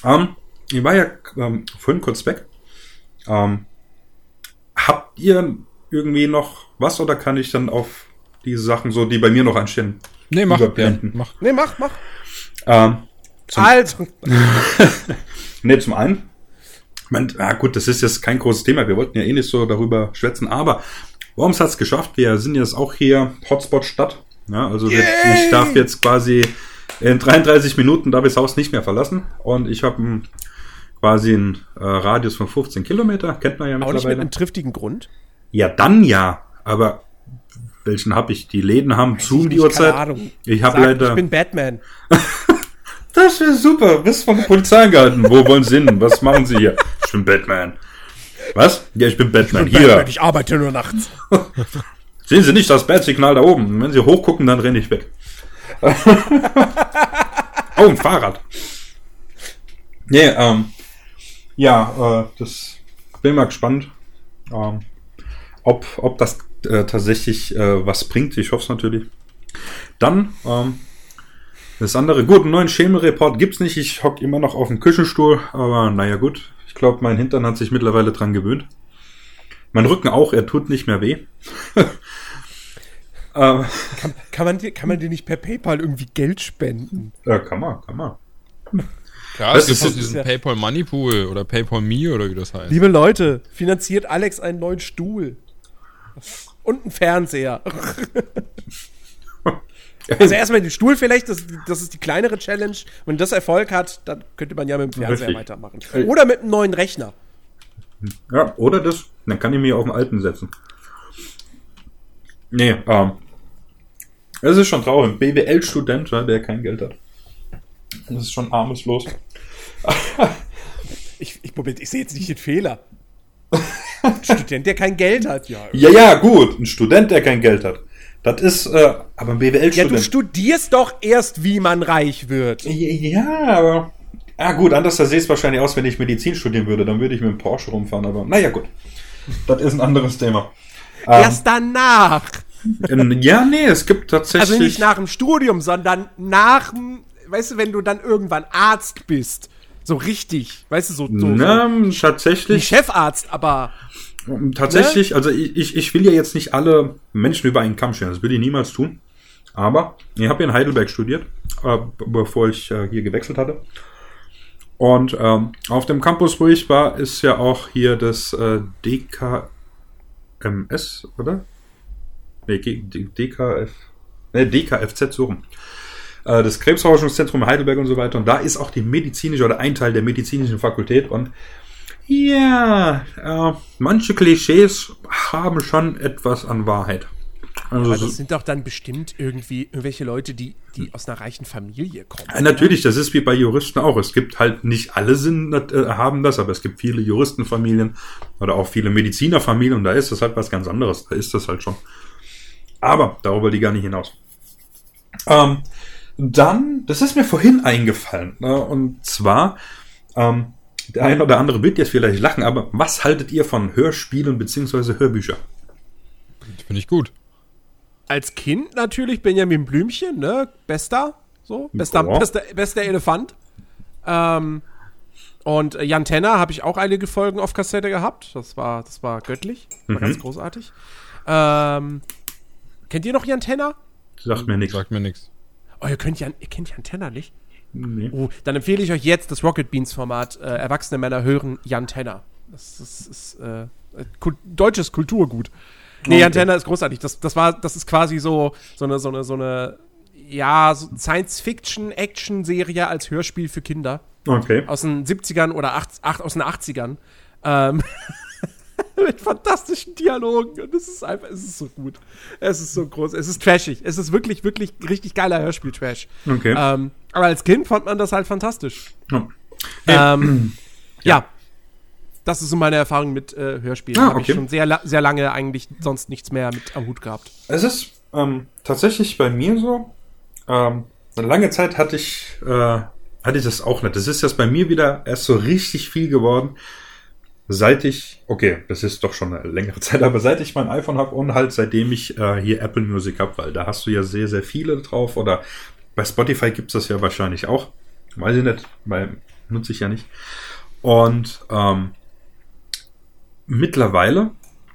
Ähm, ich war ja ähm, vorhin kurz weg. Ähm, habt ihr irgendwie noch was oder kann ich dann auf diese Sachen so, die bei mir noch anstehen, Nee, mach, gern, mach. Nee, mach, mach. Ähm, Zum- [LAUGHS] also, Ne, zum einen, mein, ja gut, das ist jetzt kein großes Thema, wir wollten ja eh nicht so darüber schwätzen, aber Worms hat es geschafft, wir sind jetzt auch hier Hotspot-Stadt. Ja, also wir, ich darf jetzt quasi in 33 Minuten darf ich das Haus nicht mehr verlassen und ich habe quasi einen äh, Radius von 15 Kilometer, kennt man ja auch nicht mit mittlerweile. einem triftigen Grund. Ja, dann ja, aber welchen habe ich? Die Läden haben zu um die Uhrzeit. keine Ahnung. Ich habe leider. Ich bin Batman. [LAUGHS] Das wäre super. Bist von der Polizei angehalten. Wo wollen Sie hin? Was machen Sie hier? Ich bin Batman. Was? Ja, ich bin Batman. hier. Batman, ich arbeite nur nachts. [LAUGHS] Sehen Sie nicht das Bat-Signal da oben? Wenn Sie hochgucken, dann renne ich weg. [LAUGHS] oh, ein Fahrrad. Nee, ähm, ja, äh, das bin mal gespannt, ähm, ob, ob das äh, tatsächlich äh, was bringt. Ich hoffe es natürlich. Dann, ähm, das andere, gut, einen neuen Schemenreport gibt's nicht. Ich hock immer noch auf dem Küchenstuhl, aber naja, gut. Ich glaube, mein Hintern hat sich mittlerweile dran gewöhnt. Mein Rücken auch, er tut nicht mehr weh. [LAUGHS] äh, Kann man, dir, kann man dir nicht per PayPal irgendwie Geld spenden? ja, kann man, kann man. Klar, Das es gibt ist- auch diesen ja- PayPal Money Pool oder PayPal Me oder wie das heißt. Liebe Leute, finanziert Alex einen neuen Stuhl. Und einen Fernseher. [LAUGHS] Also erstmal den Stuhl vielleicht, das, das ist die kleinere Challenge. Wenn das Erfolg hat, dann könnte man ja mit dem Fernseher Richtig. weitermachen. Oder mit einem neuen Rechner. Ja, oder das, dann kann ich mich auf den alten setzen. Nee, ähm, es ist schon traurig. BWL-Student, der kein Geld hat. Das ist schon armes Los. [LAUGHS] Ich, ich, Moment, ich sehe jetzt nicht den Fehler. Ein Student, der kein Geld hat, ja. Ja, ja, gut. Ein Student, der kein Geld hat. Das ist, äh, aber ein Ja, du BWL-Student. studierst doch erst, wie man reich wird. Ja, aber. Ja, gut, anders sähe es wahrscheinlich aus, wenn ich Medizin studieren würde. Dann würde ich mit dem Porsche rumfahren, aber naja, gut. Das ist ein anderes Thema. Erst danach. Ja, nee, es gibt tatsächlich. Also nicht nach dem Studium, sondern nach dem, weißt du, wenn du dann irgendwann Arzt bist. So richtig, weißt du, so, so, so Na, nicht tatsächlich. Chefarzt, aber Tatsächlich, Ne? also ich, ich- will ja jetzt nicht alle Menschen über einen Kamm scheren, das würde ich niemals tun. Aber ich habe ja in Heidelberg studiert, äh, be- bevor ich äh, hier gewechselt hatte. Und ähm, auf dem Campus, wo ich war, ist ja auch hier das äh, DKMS, oder? Nee, DKF, nee, DKFZ, so rum. Äh, Das Krebsforschungszentrum Heidelberg und so weiter. Und da ist auch die medizinische oder ein Teil der medizinischen Fakultät. Und ja, äh, manche Klischees haben schon etwas an Wahrheit. Also, aber das sind doch dann bestimmt irgendwie irgendwelche Leute, die, die aus einer reichen Familie kommen. ja, natürlich, das ist wie bei Juristen auch. Es gibt halt nicht alle sind, äh, haben das, aber es gibt viele Juristenfamilien oder auch viele Medizinerfamilien und da ist das halt was ganz anderes. Da ist das halt schon. Aber darüber ich gar nicht hinaus. Ähm, dann, das ist mir vorhin eingefallen. Ne? Und zwar, ähm, der eine oder andere wird jetzt vielleicht lachen, aber was haltet ihr von Hörspielen beziehungsweise Hörbücher? Finde ich gut. Als Kind natürlich Benjamin Blümchen, ne? Bester. So, bester, Ja. bester, bester Elefant. Ähm, und Jan Tenner habe ich auch einige Folgen auf Kassette gehabt. Das war, das war göttlich. War Mhm. ganz großartig. Ähm, kennt ihr noch Jan Tenner? Sagt mir nichts. Sagt mir nichts. Oh, ihr, könnt Jan, ihr kennt Jan Tenner nicht? Nee. Oh, dann empfehle ich euch jetzt das Rocket Beans Format. Äh, Erwachsene Männer hören Jan Tenner. Das, das ist äh, Kult, deutsches Kulturgut. Nee, Jan Okay. Tenner ist großartig. Das, das war, das ist quasi so, so eine, so eine, so eine, ja, so Science-Fiction-Action-Serie als Hörspiel für Kinder. Okay. Aus den 70ern oder acht, acht, aus den 80ern. Ähm, [LAUGHS] [LAUGHS] mit fantastischen Dialogen. Und es ist einfach, es ist so gut. Es ist so groß. Es ist trashig. Es ist wirklich, wirklich richtig geiler Hörspiel-Trash. Okay. Ähm, aber als Kind fand man das halt fantastisch. Ja. Ähm, ja. Das ist so meine Erfahrung mit äh, Hörspielen. Ah, Habe ich okay. schon sehr, sehr lange eigentlich sonst nichts mehr mit am Hut gehabt. Es ist ähm, tatsächlich bei mir so. Ähm, eine lange Zeit hatte ich, äh, hatte ich das auch nicht. Das ist jetzt bei mir wieder erst so richtig viel geworden. Seit ich, okay, das ist doch schon eine längere [LAUGHS] Zeit, aber seit ich mein iPhone habe und halt seitdem ich äh, hier Apple Music habe, weil da hast du ja sehr, sehr viele drauf oder bei Spotify gibt's das ja wahrscheinlich auch. Weiß ich nicht, weil nutze ich ja nicht. Und ähm, mittlerweile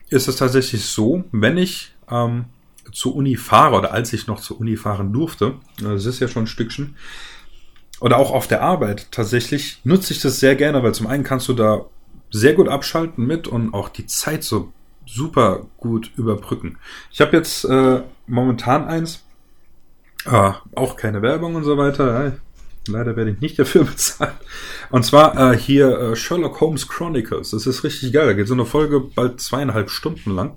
ist es tatsächlich so, wenn ich ähm, zur Uni fahre oder als ich noch zur Uni fahren durfte, das ist ja schon ein Stückchen, oder auch auf der Arbeit tatsächlich nutze ich das sehr gerne, weil zum einen kannst du da sehr gut abschalten mit und auch die Zeit so super gut überbrücken. Ich habe jetzt äh, momentan eins, äh, auch keine Werbung und so weiter. Äh, leider werde ich nicht dafür [LAUGHS] bezahlt. Und zwar äh, hier äh, Sherlock Holmes Chronicles. Das ist richtig geil. Da geht so eine Folge bald zweieinhalb Stunden lang.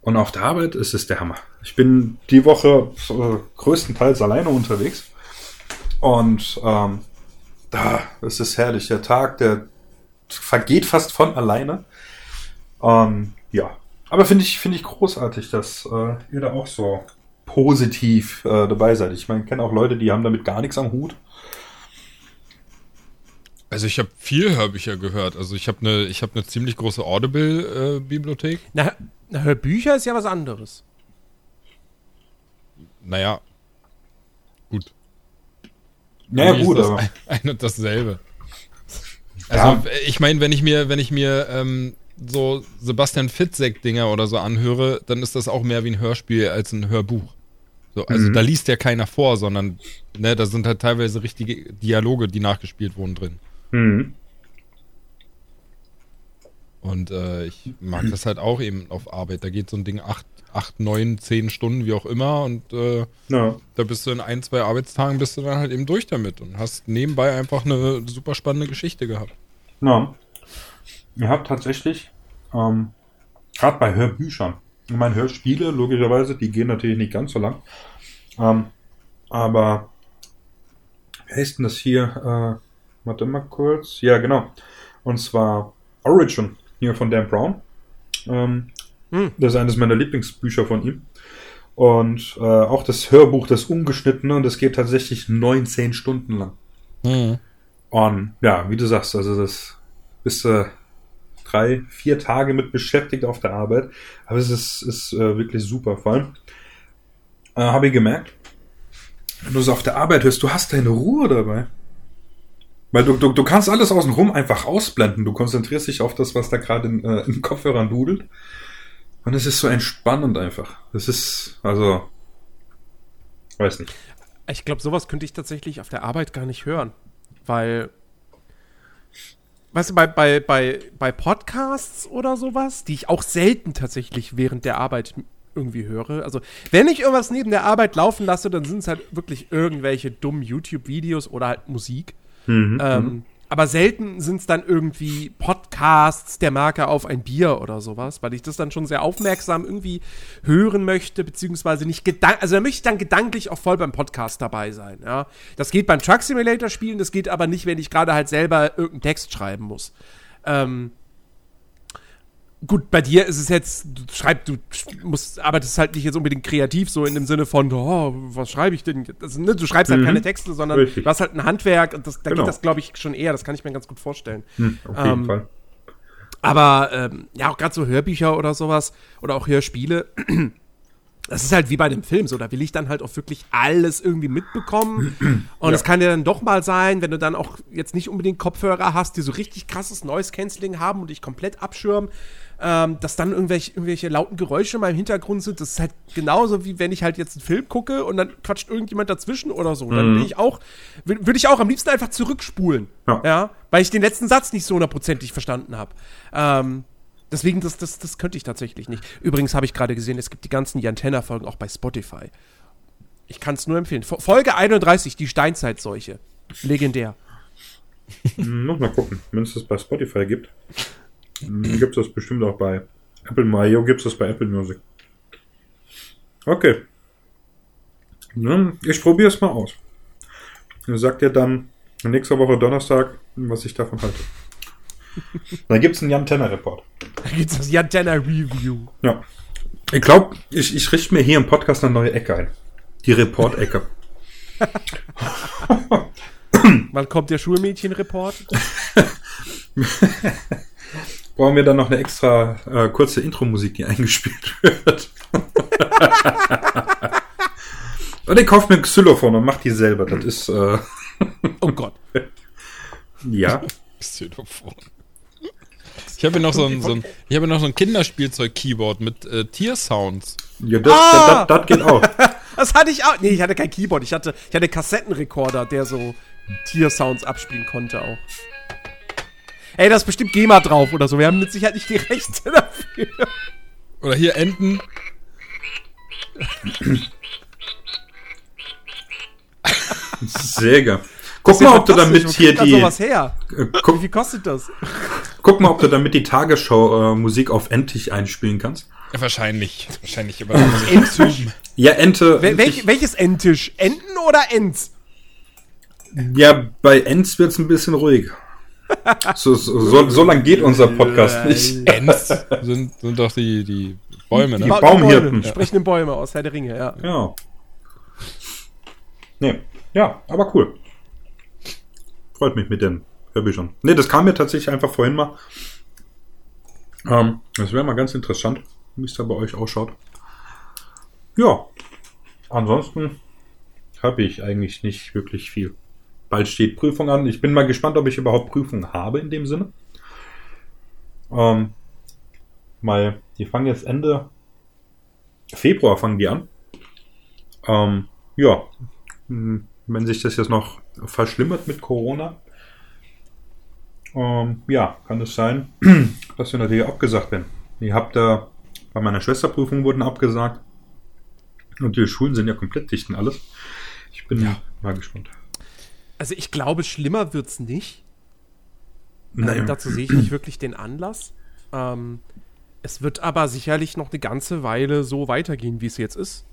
Und auf der Arbeit ist es der Hammer. Ich bin die Woche äh, größtenteils alleine unterwegs. Und ähm, da ist es herrlich. Der Tag, der vergeht fast von alleine. Ähm, ja. Aber finde ich, finde ich großartig, dass äh, ihr da auch so positiv äh, dabei seid. Ich meine, ich kenne auch Leute, die haben damit gar nichts am Hut. Also ich habe viel Hörbücher gehört. Also ich habe eine ich habe eine ziemlich große Audible äh, Bibliothek. Na, na, Hörbücher ist ja was anderes. Naja. Gut. Naja, gut, ist das aber. ein, ein und dasselbe. Also ich meine, wenn ich mir wenn ich mir ähm, so Sebastian Fitzek Dinger oder so anhöre, dann ist das auch mehr wie ein Hörspiel als ein Hörbuch. So, also Mhm. da liest ja keiner vor, sondern ne, da sind halt teilweise richtige Dialoge, die nachgespielt wurden drin. Mhm. Und äh, ich mag das halt auch eben auf Arbeit. Da geht so ein Ding acht, acht, neun, zehn Stunden, wie auch immer. Und äh, Ja. da bist du in ein, zwei Arbeitstagen bist du dann halt eben durch damit und hast nebenbei einfach eine super spannende Geschichte gehabt. Ja. Ihr habt tatsächlich, ähm, gerade bei Hörbüchern, ich meine, Hörspiele, logischerweise, die gehen natürlich nicht ganz so lang. Ähm, aber, wer ist denn das hier? Äh, warte mal kurz. Ja, genau. Und zwar Origin, hier von Dan Brown. Ähm, Hm. Das ist eines meiner Lieblingsbücher von ihm. Und äh, auch das Hörbuch, das Ungeschnittene, und das geht tatsächlich 19 Stunden lang. Und ja, wie du sagst, also das bist du drei, vier Tage mit beschäftigt auf der Arbeit. Aber es ist, ist äh, wirklich super. Vor allem äh, habe ich gemerkt, wenn du so auf der Arbeit hörst, du hast deine Ruhe dabei. Weil du, du, du kannst alles außenrum einfach ausblenden. Du konzentrierst dich auf das, was da gerade in, äh, in Kopfhörern dudelt. Und es ist so entspannend einfach. Das ist, also, weiß nicht. Ich glaube, sowas könnte ich tatsächlich auf der Arbeit gar nicht hören. Weil, weißt du, bei, bei, bei, bei Podcasts oder sowas, die ich auch selten tatsächlich während der Arbeit irgendwie höre. Also, wenn ich irgendwas neben der Arbeit laufen lasse, dann sind es halt wirklich irgendwelche dummen YouTube-Videos oder halt Musik. Mhm. Ähm, aber selten sind es dann irgendwie Podcasts der Marke auf ein Bier oder sowas, weil ich das dann schon sehr aufmerksam irgendwie hören möchte, beziehungsweise nicht gedank, also da möchte ich dann gedanklich auch voll beim Podcast dabei sein, ja. Das geht beim Truck Simulator spielen, das geht aber nicht, wenn ich gerade halt selber irgendeinen Text schreiben muss. Ähm, Gut, bei dir ist es jetzt, du schreibst, du musst, arbeitest halt nicht jetzt unbedingt kreativ, so in dem Sinne von, oh, was schreibe ich denn? Also, ne, du schreibst halt Mhm. keine Texte, sondern Richtig. du hast halt ein Handwerk und das, da Genau. geht das, glaube ich, schon eher, das kann ich mir ganz gut vorstellen. Hm, auf jeden Ähm, Fall. Aber ähm, ja, auch gerade so Hörbücher oder sowas oder auch Hörspiele, [CLEARS THROAT] das ist halt wie bei dem Film so, da will ich dann halt auch wirklich alles irgendwie mitbekommen. [CLEARS THROAT] Und es kann ja dann doch mal sein, wenn du dann auch jetzt nicht unbedingt Kopfhörer hast, die so richtig krasses Noise Cancelling haben und dich komplett abschirmen, ähm, dass dann irgendwelche, irgendwelche lauten Geräusche mal im Hintergrund sind. Das ist halt genauso wie wenn ich halt jetzt einen Film gucke und dann quatscht irgendjemand dazwischen oder so. Dann bin ich auch, würde würd ich auch am liebsten einfach zurückspulen. Ja. ja, weil ich den letzten Satz nicht so hundertprozentig verstanden habe. Ähm, deswegen, das, das, das könnte ich tatsächlich nicht. Übrigens habe ich gerade gesehen, es gibt die ganzen Jantenna-Folgen auch bei Spotify. Ich kann es nur empfehlen. Fo- Folge 31, die Steinzeitseuche. Legendär. Hm, Noch mal gucken, wenn es das bei Spotify gibt. Gibt es das bestimmt auch bei Apple Mario, gibt es das bei Apple Music. Okay. Ja, Ich probiere es mal aus. Ich sag dir dann nächste Woche Donnerstag, was ich davon halte. [LAUGHS] Dann gibt es einen Jan Tenner Report. Da gibt es das Jantenna Review. Ja. Ich glaube, ich, ich richte mir hier im Podcast eine neue Ecke ein. Die Report-Ecke. [LAUGHS] [LAUGHS] Wann kommt der Schulmädchen-Report? Brauchen wir dann noch eine extra äh, kurze Intro-Musik, die [LAUGHS] eingespielt wird. [LAUGHS] und ich kaufe mir ein Xylophon und mach die selber. Das ist, äh, Oh Gott. [LAUGHS] ja. Xylophon. Ich habe hier noch so ein, so ein, ich habe noch so ein Kinderspielzeug-Keyboard mit äh, Tiersounds. Ja, das, Ah! das, das, das geht auch. Das hatte ich auch. Nee, ich hatte kein Keyboard. Ich hatte, ich hatte einen Kassettenrekorder, der so Tiersounds abspielen konnte auch. Ey, da ist bestimmt GEMA drauf oder so. Wir haben mit Sicherheit nicht die Rechte dafür. Oder hier Enten. Sehr geil. Guck mal, ob du damit hier die, sowas her? äh, Wie guck, viel kostet das? guck mal, ob du damit die Tagesschau-Musik auf Entig einspielen kannst. Ja, wahrscheinlich. Wahrscheinlich, Entisch. Ja, Ente. Wel welch, welches Entisch? Enten oder Ents? ja, bei Ents wird's ein bisschen ruhig. So, so, so, so lang geht unser Podcast nicht. Ents [LAUGHS] sind, sind doch die, die Bäume, ne? Die Ba- Baumhirten. Bäume, Sprechende Bäume aus Herr der Ringe, ja. Ja. Nee, ja, aber cool. Freut mich mit den Hörbüchern. Nee, das kam mir tatsächlich einfach vorhin mal. Ähm, das wäre mal ganz interessant, wie es da bei euch ausschaut. Ja, ansonsten habe ich eigentlich nicht wirklich viel. Bald steht Prüfung an. Ich bin mal gespannt, ob ich überhaupt Prüfungen habe in dem Sinne. Ähm, weil die fangen jetzt Ende Februar fangen die an. Ähm, ja, Hm, wenn sich das jetzt noch verschlimmert mit Corona, ähm, ja, kann es sein, [CLEARS THROAT] dass wir natürlich abgesagt werden. Ihr habt da, bei meiner Schwesterprüfung wurden abgesagt. Und die Schulen sind ja komplett dicht und alles. Ich bin mal gespannt. Also ich glaube, schlimmer wird's nicht. Naja. Ähm, dazu sehe ich nicht wirklich den Anlass. Ähm, es wird aber sicherlich noch eine ganze Weile so weitergehen, wie es jetzt ist.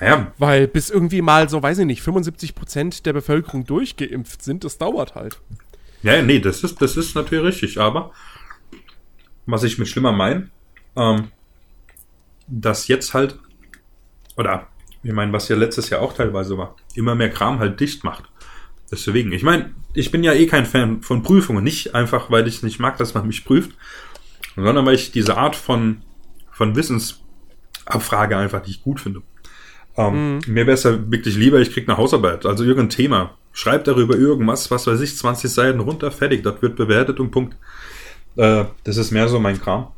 Ja, Weil bis irgendwie mal so, weiß ich nicht, 75 Prozent der Bevölkerung durchgeimpft sind, das dauert halt. Ja, nee, das ist, das ist natürlich richtig, aber was ich mit schlimmer meine, ähm, dass jetzt halt, oder ich meine, was ja letztes Jahr auch teilweise war, immer mehr Kram halt dicht macht. Deswegen, ich meine, ich bin ja eh kein Fan von Prüfungen, nicht einfach, weil ich nicht mag, dass man mich prüft, sondern weil ich diese Art von, von Wissensabfrage einfach nicht gut finde. Ähm, Mir wäre es ja wirklich lieber, ich krieg eine Hausarbeit, also irgendein Thema. Schreib darüber irgendwas, was weiß ich, 20 Seiten runter, fertig, das wird bewertet und Punkt. Äh, das ist mehr so mein Kram.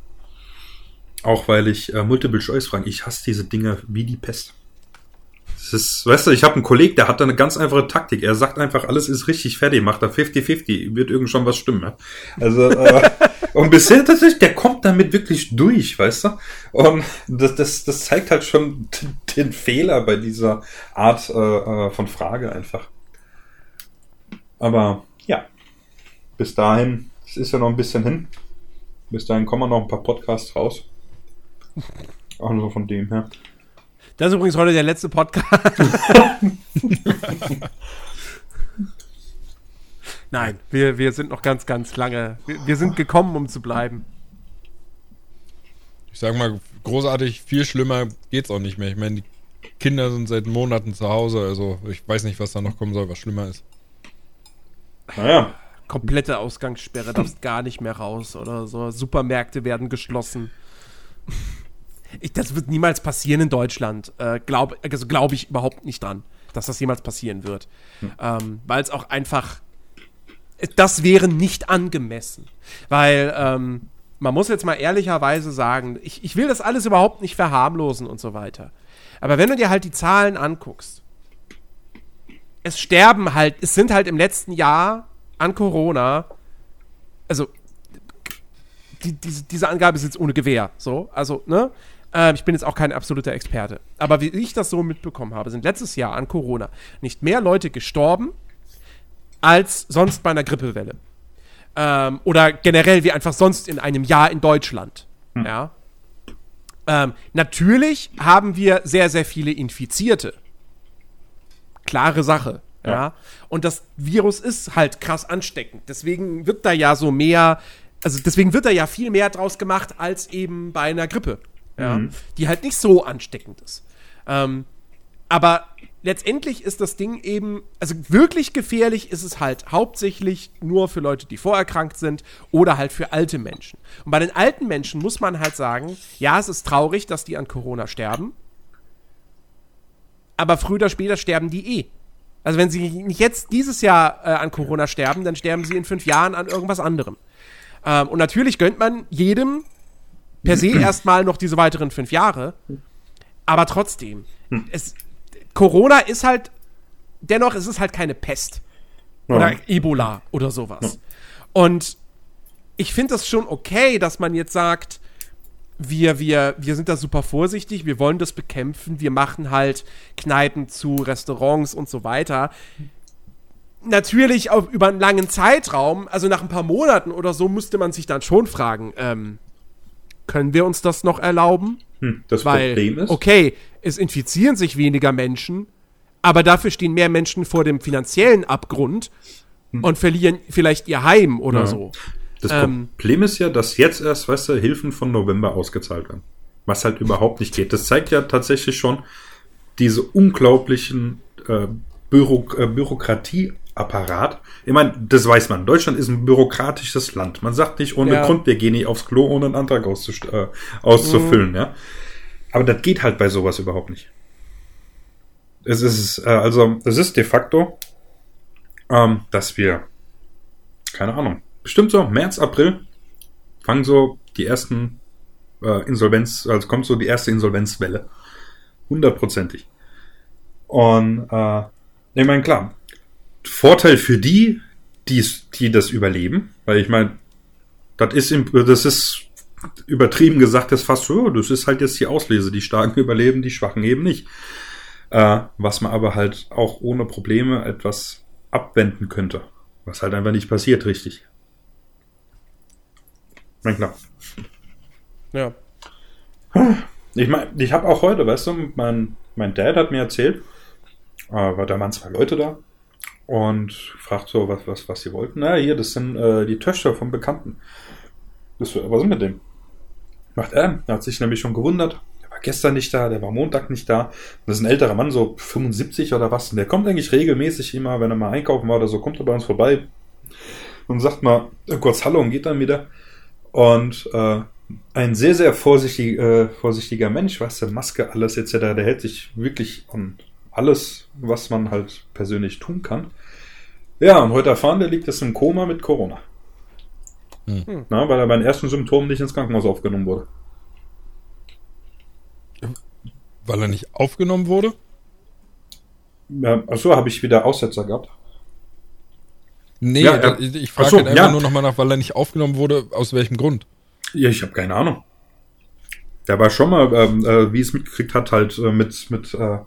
Auch weil ich äh, Multiple-Choice-Fragen, ich hasse diese Dinge wie die Pest. Das ist, weißt du, ich habe einen Kollegen, der hat da eine ganz einfache Taktik. Er sagt einfach, alles ist richtig fertig, macht da 50-50, wird irgend schon was stimmen. Ja? Also, äh, [LAUGHS] und bisher tatsächlich, der kommt damit wirklich durch, weißt du? Und das, das, das zeigt halt schon [LAUGHS] den Fehler bei dieser Art äh, äh, von Frage einfach. Aber ja, bis dahin, es ist ja noch ein bisschen hin. Bis dahin kommen noch ein paar Podcasts raus. Also von dem her. Das ist übrigens heute der letzte Podcast. [LAUGHS] Nein, wir, wir sind noch ganz, ganz lange. Wir, wir sind gekommen, um zu bleiben. Ich sag mal, großartig, viel schlimmer geht's auch nicht mehr. Ich meine, die Kinder sind seit Monaten zu Hause, also ich weiß nicht, was da noch kommen soll, was schlimmer ist. Naja, Komplette Ausgangssperre, darfst gar nicht mehr raus oder so. Supermärkte werden geschlossen. Ich, das wird niemals passieren in Deutschland. Äh, glaub, also glaube ich überhaupt nicht dran, dass das jemals passieren wird. Ähm, Weil es auch einfach. Das wäre nicht angemessen. Weil ähm, man muss jetzt mal ehrlicherweise sagen, ich, ich will das alles überhaupt nicht verharmlosen und so weiter. Aber wenn du dir halt die Zahlen anguckst, es sterben halt, es sind halt im letzten Jahr an Corona, also die, diese, diese Angabe ist jetzt ohne Gewehr, so, also, ne? Ähm, ich bin jetzt auch kein absoluter Experte. Aber wie ich das so mitbekommen habe, sind letztes Jahr an Corona nicht mehr Leute gestorben als sonst bei einer Grippewelle. Ähm, oder generell wie einfach sonst in einem Jahr in Deutschland. Ja. Ähm, natürlich haben wir sehr, sehr viele Infizierte. Klare Sache. Ja. Ja. Und das Virus ist halt krass ansteckend. Deswegen wird da ja so mehr, also deswegen wird da ja viel mehr draus gemacht als eben bei einer Grippe. Ja. Die halt nicht so ansteckend ist. Ähm, aber letztendlich ist das Ding eben, also wirklich gefährlich ist es halt hauptsächlich nur für Leute, die vorerkrankt sind oder halt für alte Menschen. Und bei den alten Menschen muss man halt sagen, ja, es ist traurig, dass die an Corona sterben, aber früher oder später sterben die eh. Also wenn sie nicht jetzt dieses Jahr äh, an Corona sterben, dann sterben sie in fünf Jahren an irgendwas anderem. Ähm, und natürlich gönnt man jedem per se [CLEARS THROAT] erstmal noch diese weiteren fünf Jahre. Aber trotzdem, es, Corona ist halt, dennoch ist es halt keine Pest. Ja. Oder Ebola oder sowas. Und ich finde das schon okay, dass man jetzt sagt, wir, wir, wir sind da super vorsichtig, wir wollen das bekämpfen, wir machen halt Kneipen zu, Restaurants und so weiter. Natürlich auch über einen langen Zeitraum, also nach ein paar Monaten oder so, müsste man sich dann schon fragen, ähm, können wir uns das noch erlauben? Hm, das Weil, Problem ist, okay, es infizieren sich weniger Menschen, aber dafür stehen mehr Menschen vor dem finanziellen Abgrund und verlieren vielleicht ihr Heim oder Ja. so. das ähm, Problem ist ja, dass jetzt erst, weißt du, Hilfen von November ausgezahlt werden. Was halt überhaupt nicht geht. Das zeigt ja tatsächlich schon diese unglaublichen äh, Büro äh, Bürokratieapparat. Ich meine, das weiß man. Deutschland ist ein bürokratisches Land. Man sagt nicht ohne Ja. Grund, wir gehen nicht aufs Klo, ohne einen Antrag äh, auszufüllen, ja. Aber das geht halt bei sowas überhaupt nicht. Es ist, äh, also, es ist de facto, ähm, dass wir, keine Ahnung, bestimmt so März, April fangen so die ersten äh, Insolvenz, also kommt so die erste Insolvenzwelle. Hundertprozentig. Und äh, ich meine, klar, Vorteil für die, die's, die das überleben, weil ich meine, das ist, im, das ist übertrieben gesagt, das ist fast so, das ist halt jetzt die Auslese. Die Starken [LAUGHS] überleben, die Schwachen eben nicht. Äh, was man aber halt auch ohne Probleme etwas abwenden könnte. Was halt einfach nicht passiert, richtig. Na klar. Ja. [SIGHS] Ich meine, ich habe auch heute, weißt du, mein, mein Dad hat mir erzählt, äh, weil da waren zwei Leute da und fragt so, was, was, was sie wollten. Na, hier, das sind äh, die Töchter vom Bekannten. Was ist mit dem? Macht er, er hat sich nämlich schon gewundert. Der war gestern nicht da, der war Montag nicht da. Das ist ein älterer Mann, so 75 oder was. Und der kommt eigentlich regelmäßig immer, wenn er mal einkaufen war oder so, kommt er bei uns vorbei und sagt mal äh, kurz Hallo und geht dann wieder. Und äh, ein sehr, sehr vorsichtig, äh, vorsichtiger Mensch, was der Maske, alles etc., der hält sich wirklich an alles, was man halt persönlich tun kann. Ja, und heute erfahren, der liegt jetzt im Koma mit Corona. Hm. Na, weil er bei den ersten Symptomen nicht ins Krankenhaus aufgenommen wurde. Weil er nicht aufgenommen wurde? Ja, achso, habe ich wieder Aussetzer gehabt. Nee, Ja, da, ich, ich frage so, halt einfach ja. nur nochmal nach, weil er nicht aufgenommen wurde, aus welchem Grund? Ja, ich habe keine Ahnung. Der war schon mal, ähm, äh, wie es mitgekriegt hat, halt äh, mit, mit äh,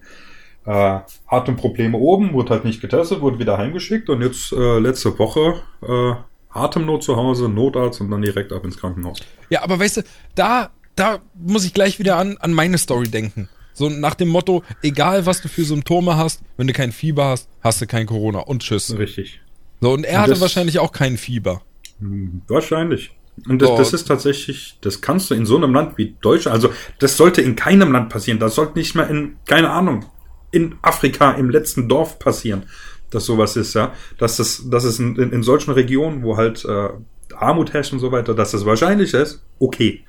äh, Atemprobleme oben, wurde halt nicht getestet, wurde wieder heimgeschickt und jetzt äh, letzte Woche äh, Atemnot zu Hause, Notarzt und dann direkt ab ins Krankenhaus. Ja, aber weißt du, da, da muss ich gleich wieder an, an meine Story denken. So nach dem Motto, egal was du für Symptome hast, wenn du kein Fieber hast, hast du kein Corona und tschüss. Richtig. So, und er Und hatte das- wahrscheinlich auch kein Fieber. Hm, Wahrscheinlich. Und das, das ist tatsächlich, das kannst du in so einem Land wie Deutschland, also das sollte in keinem Land passieren. Das sollte nicht mal in, keine Ahnung, in Afrika im letzten Dorf passieren, dass sowas ist, ja. Dass das, dass es in, in, solchen Regionen, wo halt äh, Armut herrscht und so weiter, dass das wahrscheinlich ist, okay.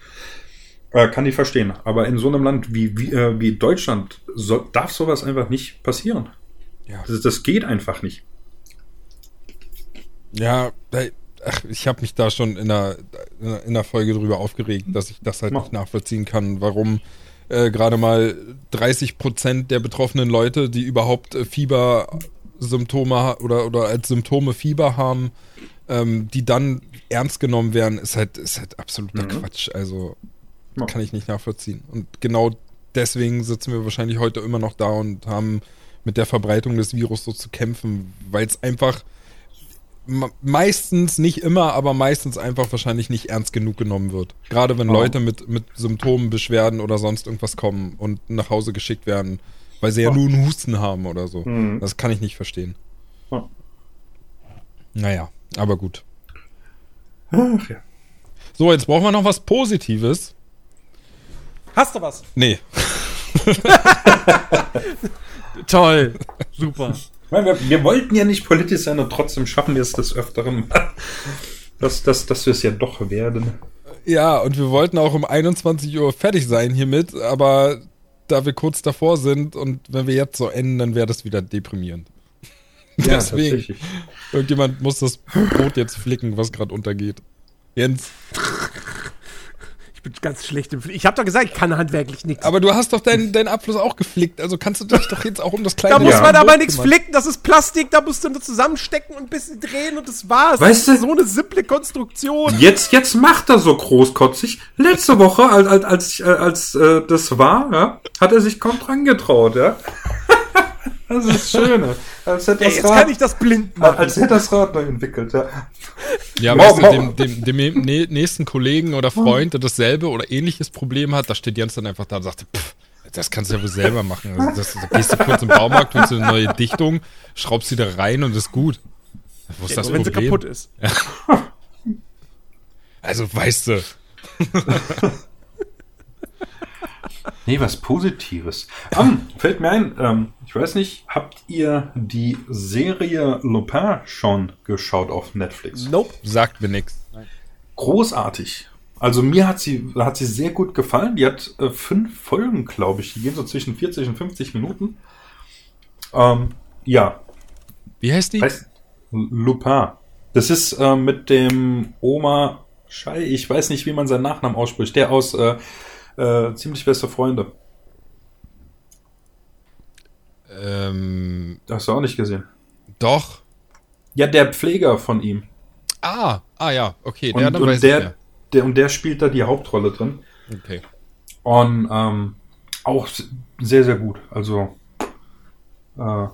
Äh, kann ich verstehen. Aber in so einem Land wie, wie, äh, wie Deutschland soll, darf sowas einfach nicht passieren. Ja. Das, das geht einfach nicht. Ja, ach, ich habe mich da schon in der, in der Folge drüber aufgeregt, dass ich das halt Mach. nicht nachvollziehen kann, warum äh, gerade mal 30 Prozent der betroffenen Leute, die überhaupt äh, Fiebersymptome oder, oder als Symptome Fieber haben, ähm, die dann ernst genommen werden, ist halt, ist halt absoluter Mhm. Quatsch. Also Ja. kann ich nicht nachvollziehen. Und genau deswegen sitzen wir wahrscheinlich heute immer noch da und haben mit der Verbreitung des Virus so zu kämpfen, weil es einfach meistens, nicht immer, aber meistens einfach wahrscheinlich nicht ernst genug genommen wird. Gerade wenn. Leute mit, mit Symptomen, Beschwerden oder sonst irgendwas kommen und nach Hause geschickt werden, weil sie ja nur einen Husten haben oder so. Mhm. Das kann ich nicht verstehen. Ja. Naja, aber gut. Ach ja. So, jetzt brauchen wir noch was Positives. Hast du was? Nee. [LAUGHS] [LAUGHS] Toll. Super. Weil wir, wir wollten ja nicht politisch sein und trotzdem schaffen wir es des Öfteren, dass, dass, dass wir es ja doch werden. Ja, und wir wollten auch um 21 Uhr fertig sein hiermit, aber da wir kurz davor sind und wenn wir jetzt so enden, dann wäre das wieder deprimierend. Ja, [LAUGHS] Deswegen. tatsächlich. Irgendjemand muss das Brot jetzt flicken, was gerade untergeht. Jens. Ich bin ganz schlecht im Fl Ich habe doch gesagt, ich kann handwerklich nichts. Aber du hast doch deinen deinen Abfluss auch geflickt, also kannst du dich doch jetzt auch um das kleine Da muss Ja. man aber nichts flicken, das ist Plastik, da musst du nur zusammenstecken und ein bisschen drehen und das war's. Weißt das ist du- so eine simple Konstruktion. Jetzt, jetzt macht er so großkotzig. Letzte Woche, als, als, als, äh, als äh, das war, ja, hat er sich kaum dran getraut, ja. Das ist schön. Als hätte Ey, das jetzt Rad, kann ich das blind machen. als hätte das Rad neu entwickelt, ja. Ja, Mau, weißt du, mau. dem, dem, dem nä- nächsten Kollegen oder Freund, der dasselbe oder ähnliches Problem hat, da steht Jens dann einfach da und sagt, pff, das kannst du ja wohl selber machen. Also das, da gehst du kurz im Baumarkt, holst du eine neue Dichtung, schraubst sie da rein und ist gut. Wo ist das Nur wenn sie Problem? kaputt ist. [LAUGHS] Also weißt du, [LAUGHS] Nee, was Positives. Ähm, [LAUGHS] fällt mir ein, ähm, ich weiß nicht, habt ihr die Serie Lupin schon geschaut auf Netflix? Nope. sagt mir nix. Großartig. Also mir hat sie, hat sie sehr gut gefallen. Die hat äh, fünf Folgen, glaube ich. Die gehen so zwischen 40 und 50 Minuten. Ähm, ja, Wie heißt die? heißt Lupin. Das ist äh, mit dem Oma Schei, ich weiß nicht, wie man seinen Nachnamen ausspricht. Der aus äh, äh, ziemlich beste Freunde. Ähm, Hast du auch nicht gesehen. doch. Ja, der Pfleger von ihm. Ah, ah ja, okay. Und, dann und, weiß der, der, und der spielt da die Hauptrolle drin. Okay. Und ähm, auch sehr, sehr gut. Also äh,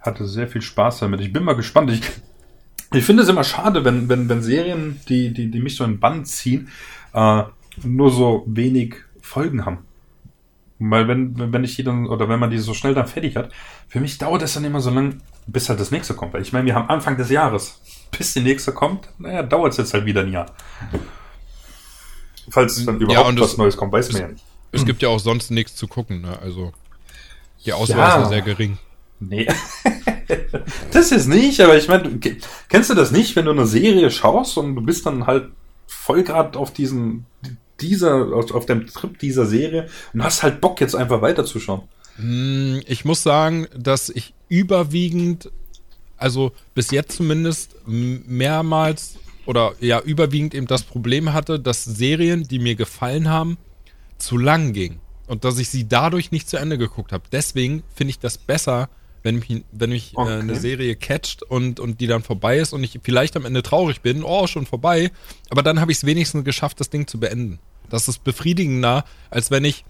hatte sehr viel Spaß damit. Ich bin mal gespannt. Ich, ich finde es immer schade, wenn, wenn, wenn Serien, die, die, die mich so in den Bann ziehen, äh, nur so wenig Folgen haben. Weil wenn, wenn ich die dann, oder wenn man die so schnell dann fertig hat, für mich dauert es dann immer so lang, bis halt das nächste kommt. Weil ich meine, wir haben Anfang des Jahres. Bis die nächste kommt, naja, dauert es jetzt halt wieder ein Jahr. Falls dann überhaupt und was das- Neues kommt, weiß man ja nicht. Es gibt ja auch sonst nichts zu gucken, ne? Also die Auswahl Ja. ist ja sehr gering. Nee. [LAUGHS] das ist nicht, aber ich meine, kennst du das nicht, wenn du eine Serie schaust und du bist dann halt voll gerade auf diesen, dieser, auf, dem Trip dieser Serie und hast halt Bock jetzt einfach weiterzuschauen. Hm, Ich muss sagen, dass ich überwiegend, also bis jetzt zumindest mehrmals oder ja überwiegend eben das Problem hatte, dass Serien, die mir gefallen haben, zu lang gingen und dass ich sie dadurch nicht zu Ende geguckt habe. Deswegen finde ich das besser, wenn mich, wenn mich Okay. äh, eine Serie catcht und, und die dann vorbei ist und ich vielleicht am Ende traurig bin, oh, schon vorbei, aber dann habe ich es wenigstens geschafft, das Ding zu beenden. Das ist befriedigender, als wenn ich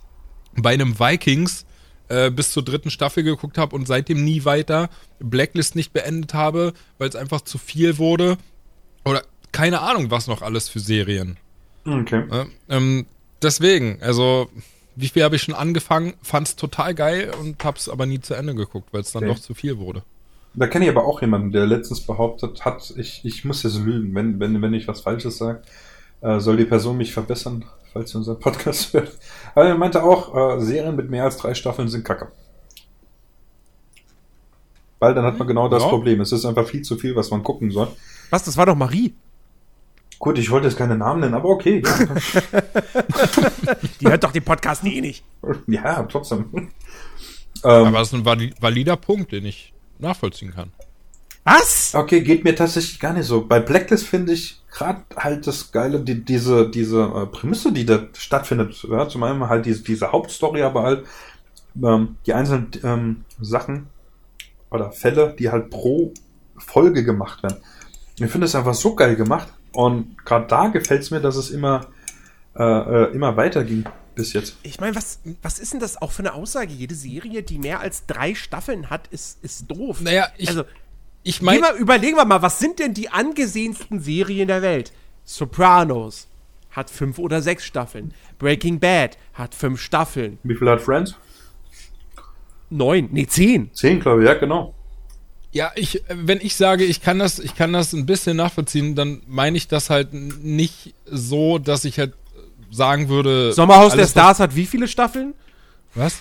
bei einem Vikings äh, bis zur dritten Staffel geguckt habe und seitdem nie weiter Blacklist nicht beendet habe, weil es einfach zu viel wurde. Oder keine Ahnung, was noch alles für Serien. Okay. Ähm, deswegen, also, wie viel habe ich schon angefangen, fand es total geil und hab's aber nie zu Ende geguckt, weil es dann Okay. doch zu viel wurde. Da kenne ich aber auch jemanden, der letztens behauptet hat, ich, ich muss jetzt lügen, wenn, wenn, wenn ich was Falsches sage, äh, soll die Person mich verbessern, falls sie unseren Podcast [LAUGHS] hört. Aber er meinte auch, äh, Serien mit mehr als drei Staffeln sind kacke. Weil dann hat man genau das Ja. Problem. Es ist einfach viel zu viel, was man gucken soll. Was, das war doch Marie. Gut, ich wollte jetzt keine Namen nennen, aber okay. [LAUGHS] Die hört doch den Podcast nie nicht. Ja, [LAUGHS] ja trotzdem. ähm, Aber das ist ein vali- valider Punkt, den ich nachvollziehen kann. Was? Okay, geht mir tatsächlich gar nicht so. Bei Blacklist finde ich gerade halt das Geile, die, diese, diese äh, Prämisse, die da stattfindet. Ja, zum einen halt diese, diese Hauptstory, aber halt ähm, die einzelnen ähm, Sachen oder Fälle, die halt pro Folge gemacht werden. Ich finde es einfach so geil gemacht. Und gerade da gefällt es mir, dass es immer, äh, äh, immer weiter ging bis jetzt. Ich meine, was, was ist denn das auch für eine Aussage? Jede Serie, die mehr als drei Staffeln hat, ist, ist doof. Naja, ich, also, ich meine, überlegen wir mal, was sind denn die angesehensten Serien der Welt? Sopranos hat fünf oder sechs Staffeln. Breaking Bad hat fünf Staffeln. Wie viel hat Friends? Neun, nee, zehn. Zehn, glaube ich, ja, genau. Ja, ich, wenn ich sage, ich kann das, ich kann das ein bisschen nachvollziehen, dann meine ich das halt nicht so, dass ich halt sagen würde. Sommerhaus der Stars hat wie viele Staffeln? Was?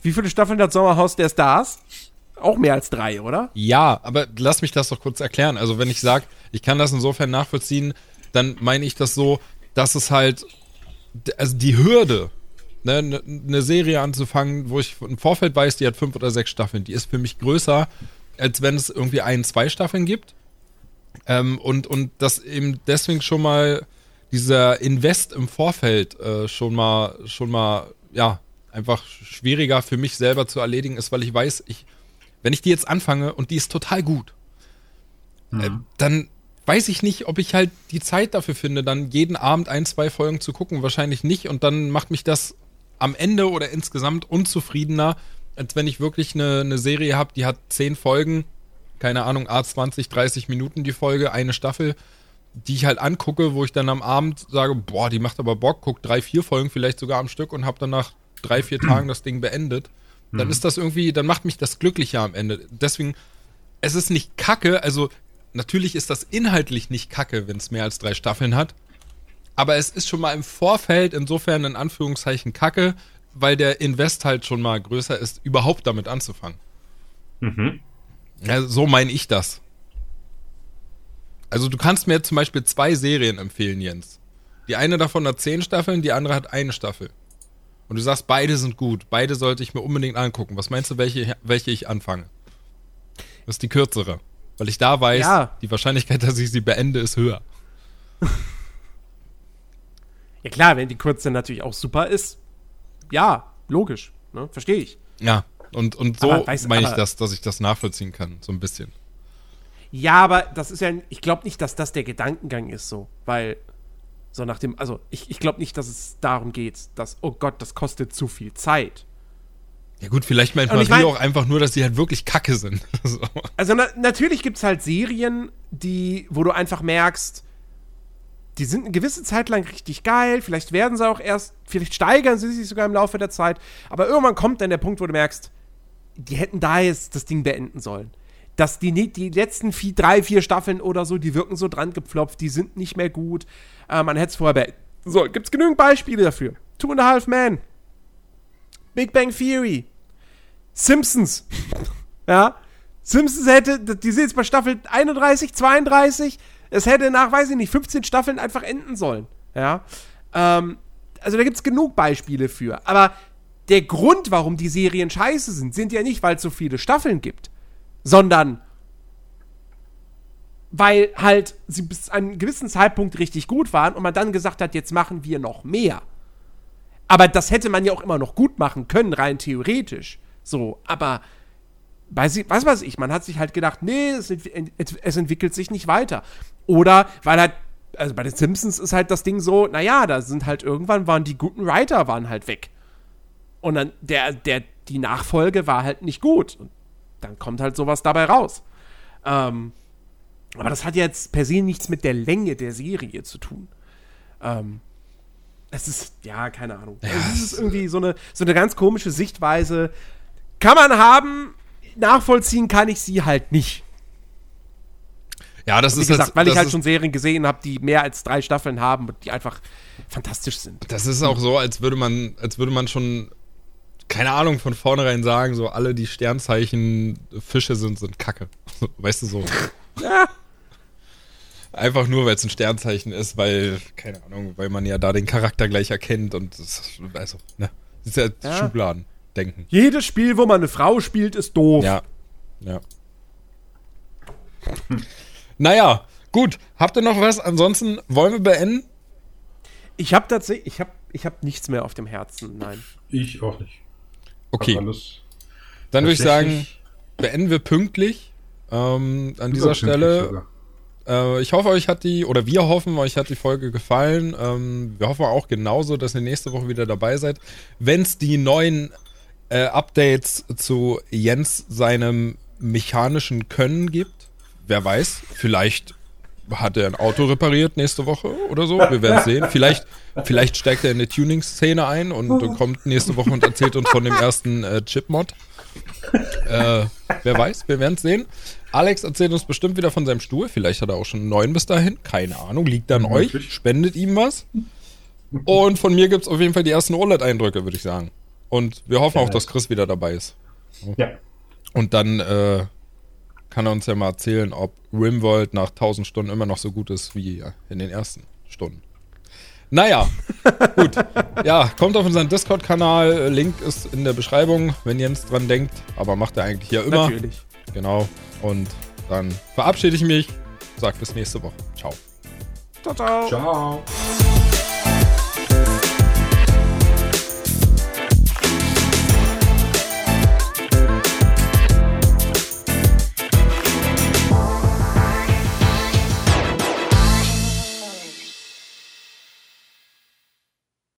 Wie viele Staffeln hat Sommerhaus der Stars? Auch mehr als drei, oder? Ja, aber lass mich das doch kurz erklären. Also wenn ich sage, ich kann das insofern nachvollziehen, dann meine ich das so, dass es halt, also die Hürde, ne, ne, eine Serie anzufangen, wo ich im Vorfeld weiß, die hat fünf oder sechs Staffeln, die ist für mich größer, als wenn es irgendwie ein, zwei Staffeln gibt. Ähm, und, und das eben deswegen schon mal dieser Invest im Vorfeld äh, schon mal, schon mal, ja, einfach schwieriger für mich selber zu erledigen ist, weil ich weiß, ich, wenn ich die jetzt anfange und die ist total gut, mhm. äh, dann weiß ich nicht, ob ich halt die Zeit dafür finde, dann jeden Abend ein, zwei Folgen zu gucken. Wahrscheinlich nicht. Und dann macht mich das am Ende oder insgesamt unzufriedener, als wenn ich wirklich eine, eine Serie habe, die hat zehn Folgen, keine Ahnung, A 20, 30 Minuten die Folge, eine Staffel, die ich halt angucke, wo ich dann am Abend sage, boah, die macht aber Bock, guck drei, vier Folgen vielleicht sogar am Stück und habe dann nach drei, vier Tagen das Ding beendet. Dann mhm. ist das irgendwie, dann macht mich das glücklicher am Ende. Deswegen, es ist nicht kacke, also natürlich ist das inhaltlich nicht kacke, wenn es mehr als drei Staffeln hat. Aber es ist schon mal im Vorfeld insofern in Anführungszeichen kacke, weil der Invest halt schon mal größer ist, überhaupt damit anzufangen. Mhm. Ja, so meine ich das. Also du kannst mir zum Beispiel zwei Serien empfehlen, Jens. Die eine davon hat zehn Staffeln, die andere hat eine Staffel. Und du sagst, beide sind gut, beide sollte ich mir unbedingt angucken. Was meinst du, welche, welche ich anfange? Das ist die kürzere. Weil ich da weiß, ja. die Wahrscheinlichkeit, dass ich sie beende, ist höher. [LAUGHS] Ja klar, wenn die kurze natürlich auch super ist, ja, logisch, ne? verstehe ich. Ja, und, und so meine ich das, dass ich das nachvollziehen kann, so ein bisschen. Ja, aber das ist ja, ich glaube nicht, dass das der Gedankengang ist so, weil so nach dem, also ich, ich glaube nicht, dass es darum geht, dass, oh Gott, das kostet zu viel Zeit. Ja gut, vielleicht meint man mein, auch einfach nur, dass die halt wirklich kacke sind. [LAUGHS] so. Also na, natürlich gibt es halt Serien, die, wo du einfach merkst, die sind eine gewisse Zeit lang richtig geil, vielleicht werden sie auch erst, vielleicht steigern sie sich sogar im Laufe der Zeit, aber irgendwann kommt dann der Punkt, wo du merkst, die hätten da jetzt das Ding beenden sollen. Dass die, die letzten vier, drei, vier Staffeln oder so, die wirken so dran gepflopft, die sind nicht mehr gut. Äh, man hätte es vorher beenden. So, gibt's genügend Beispiele dafür. Two and a Half Men. Big Bang Theory. Simpsons. [LAUGHS] ja. Simpsons hätte, die sind jetzt bei Staffel 31, 32. Es hätte nach, weiß ich nicht, 15 Staffeln einfach enden sollen. Ja. Ähm, also da gibt es genug Beispiele für. Aber der Grund, warum die Serien scheiße sind, sind ja nicht, weil es so viele Staffeln gibt, sondern weil halt sie bis einem gewissen Zeitpunkt richtig gut waren und man dann gesagt hat, jetzt machen wir noch mehr. Aber das hätte man ja auch immer noch gut machen können, rein theoretisch. So, aber weiß, ich, weiß was ich, man hat sich halt gedacht, nee, es, es entwickelt sich nicht weiter. Oder weil halt, also bei den Simpsons ist halt das Ding so, naja, da sind halt irgendwann waren die guten Writer waren halt weg. Und dann der, der, die Nachfolge war halt nicht gut. Und dann kommt halt sowas dabei raus. Ähm, aber das hat jetzt per se nichts mit der Länge der Serie zu tun. Ähm, es ist, ja, keine Ahnung. Ja, es ist irgendwie so eine, so eine ganz komische Sichtweise. Kann man haben, nachvollziehen kann ich sie halt nicht. Ja, das wie ist gesagt, weil ich halt schon Serien gesehen habe, die mehr als drei Staffeln haben und die einfach fantastisch sind. Das ist auch so, als würde man, als würde man schon keine Ahnung von vornherein sagen, so alle die Sternzeichen Fische sind, sind Kacke. Weißt du so? [LAUGHS] Ja. Einfach nur, weil es ein Sternzeichen ist, weil, keine Ahnung, weil man ja da den Charakter gleich erkennt und das, also, ne? Das ist ja, ja. Schubladen denken. Jedes Spiel, wo man eine Frau spielt, ist doof. Ja. Ja. naja, gut. Habt ihr noch was? Ansonsten wollen wir beenden? Ich habe tatsächlich, ich habe ich hab nichts mehr auf dem Herzen, nein. Ich auch nicht. Okay. Dann würde ich sagen, beenden wir pünktlich ähm, an dieser Stelle. Äh, ich hoffe, euch hat die, oder wir hoffen, euch hat die Folge gefallen. Ähm, wir hoffen auch genauso, dass ihr nächste Woche wieder dabei seid. Wenn es die neuen äh, Updates zu Jens seinem mechanischen Können gibt, wer weiß, vielleicht hat er ein Auto repariert nächste Woche oder so. Wir werden sehen. Vielleicht, vielleicht steigt er in eine Tuning-Szene ein und kommt nächste Woche und erzählt uns von dem ersten äh, Chip-Mod. Äh, wer weiß, wir werden es sehen. Alex erzählt uns bestimmt wieder von seinem Stuhl. Vielleicht hat er auch schon einen neuen bis dahin. Keine Ahnung. Liegt an euch. Spendet ihm was. Und von mir gibt es auf jeden Fall die ersten OLED-Eindrücke, würde ich sagen. Und wir hoffen Ja, auch, dass Chris wieder dabei ist. Ja. Und dann äh, kann er uns ja mal erzählen, ob Rimworld nach 1000 Stunden immer noch so gut ist wie in den ersten Stunden. Naja, [LAUGHS] gut. Ja, kommt auf unseren Discord-Kanal. Link ist in der Beschreibung, wenn Jens dran denkt. Aber macht er eigentlich ja immer. Natürlich. Genau. Und dann verabschiede ich mich. Sag bis nächste Woche. Ciao. Ciao, ciao. Ciao.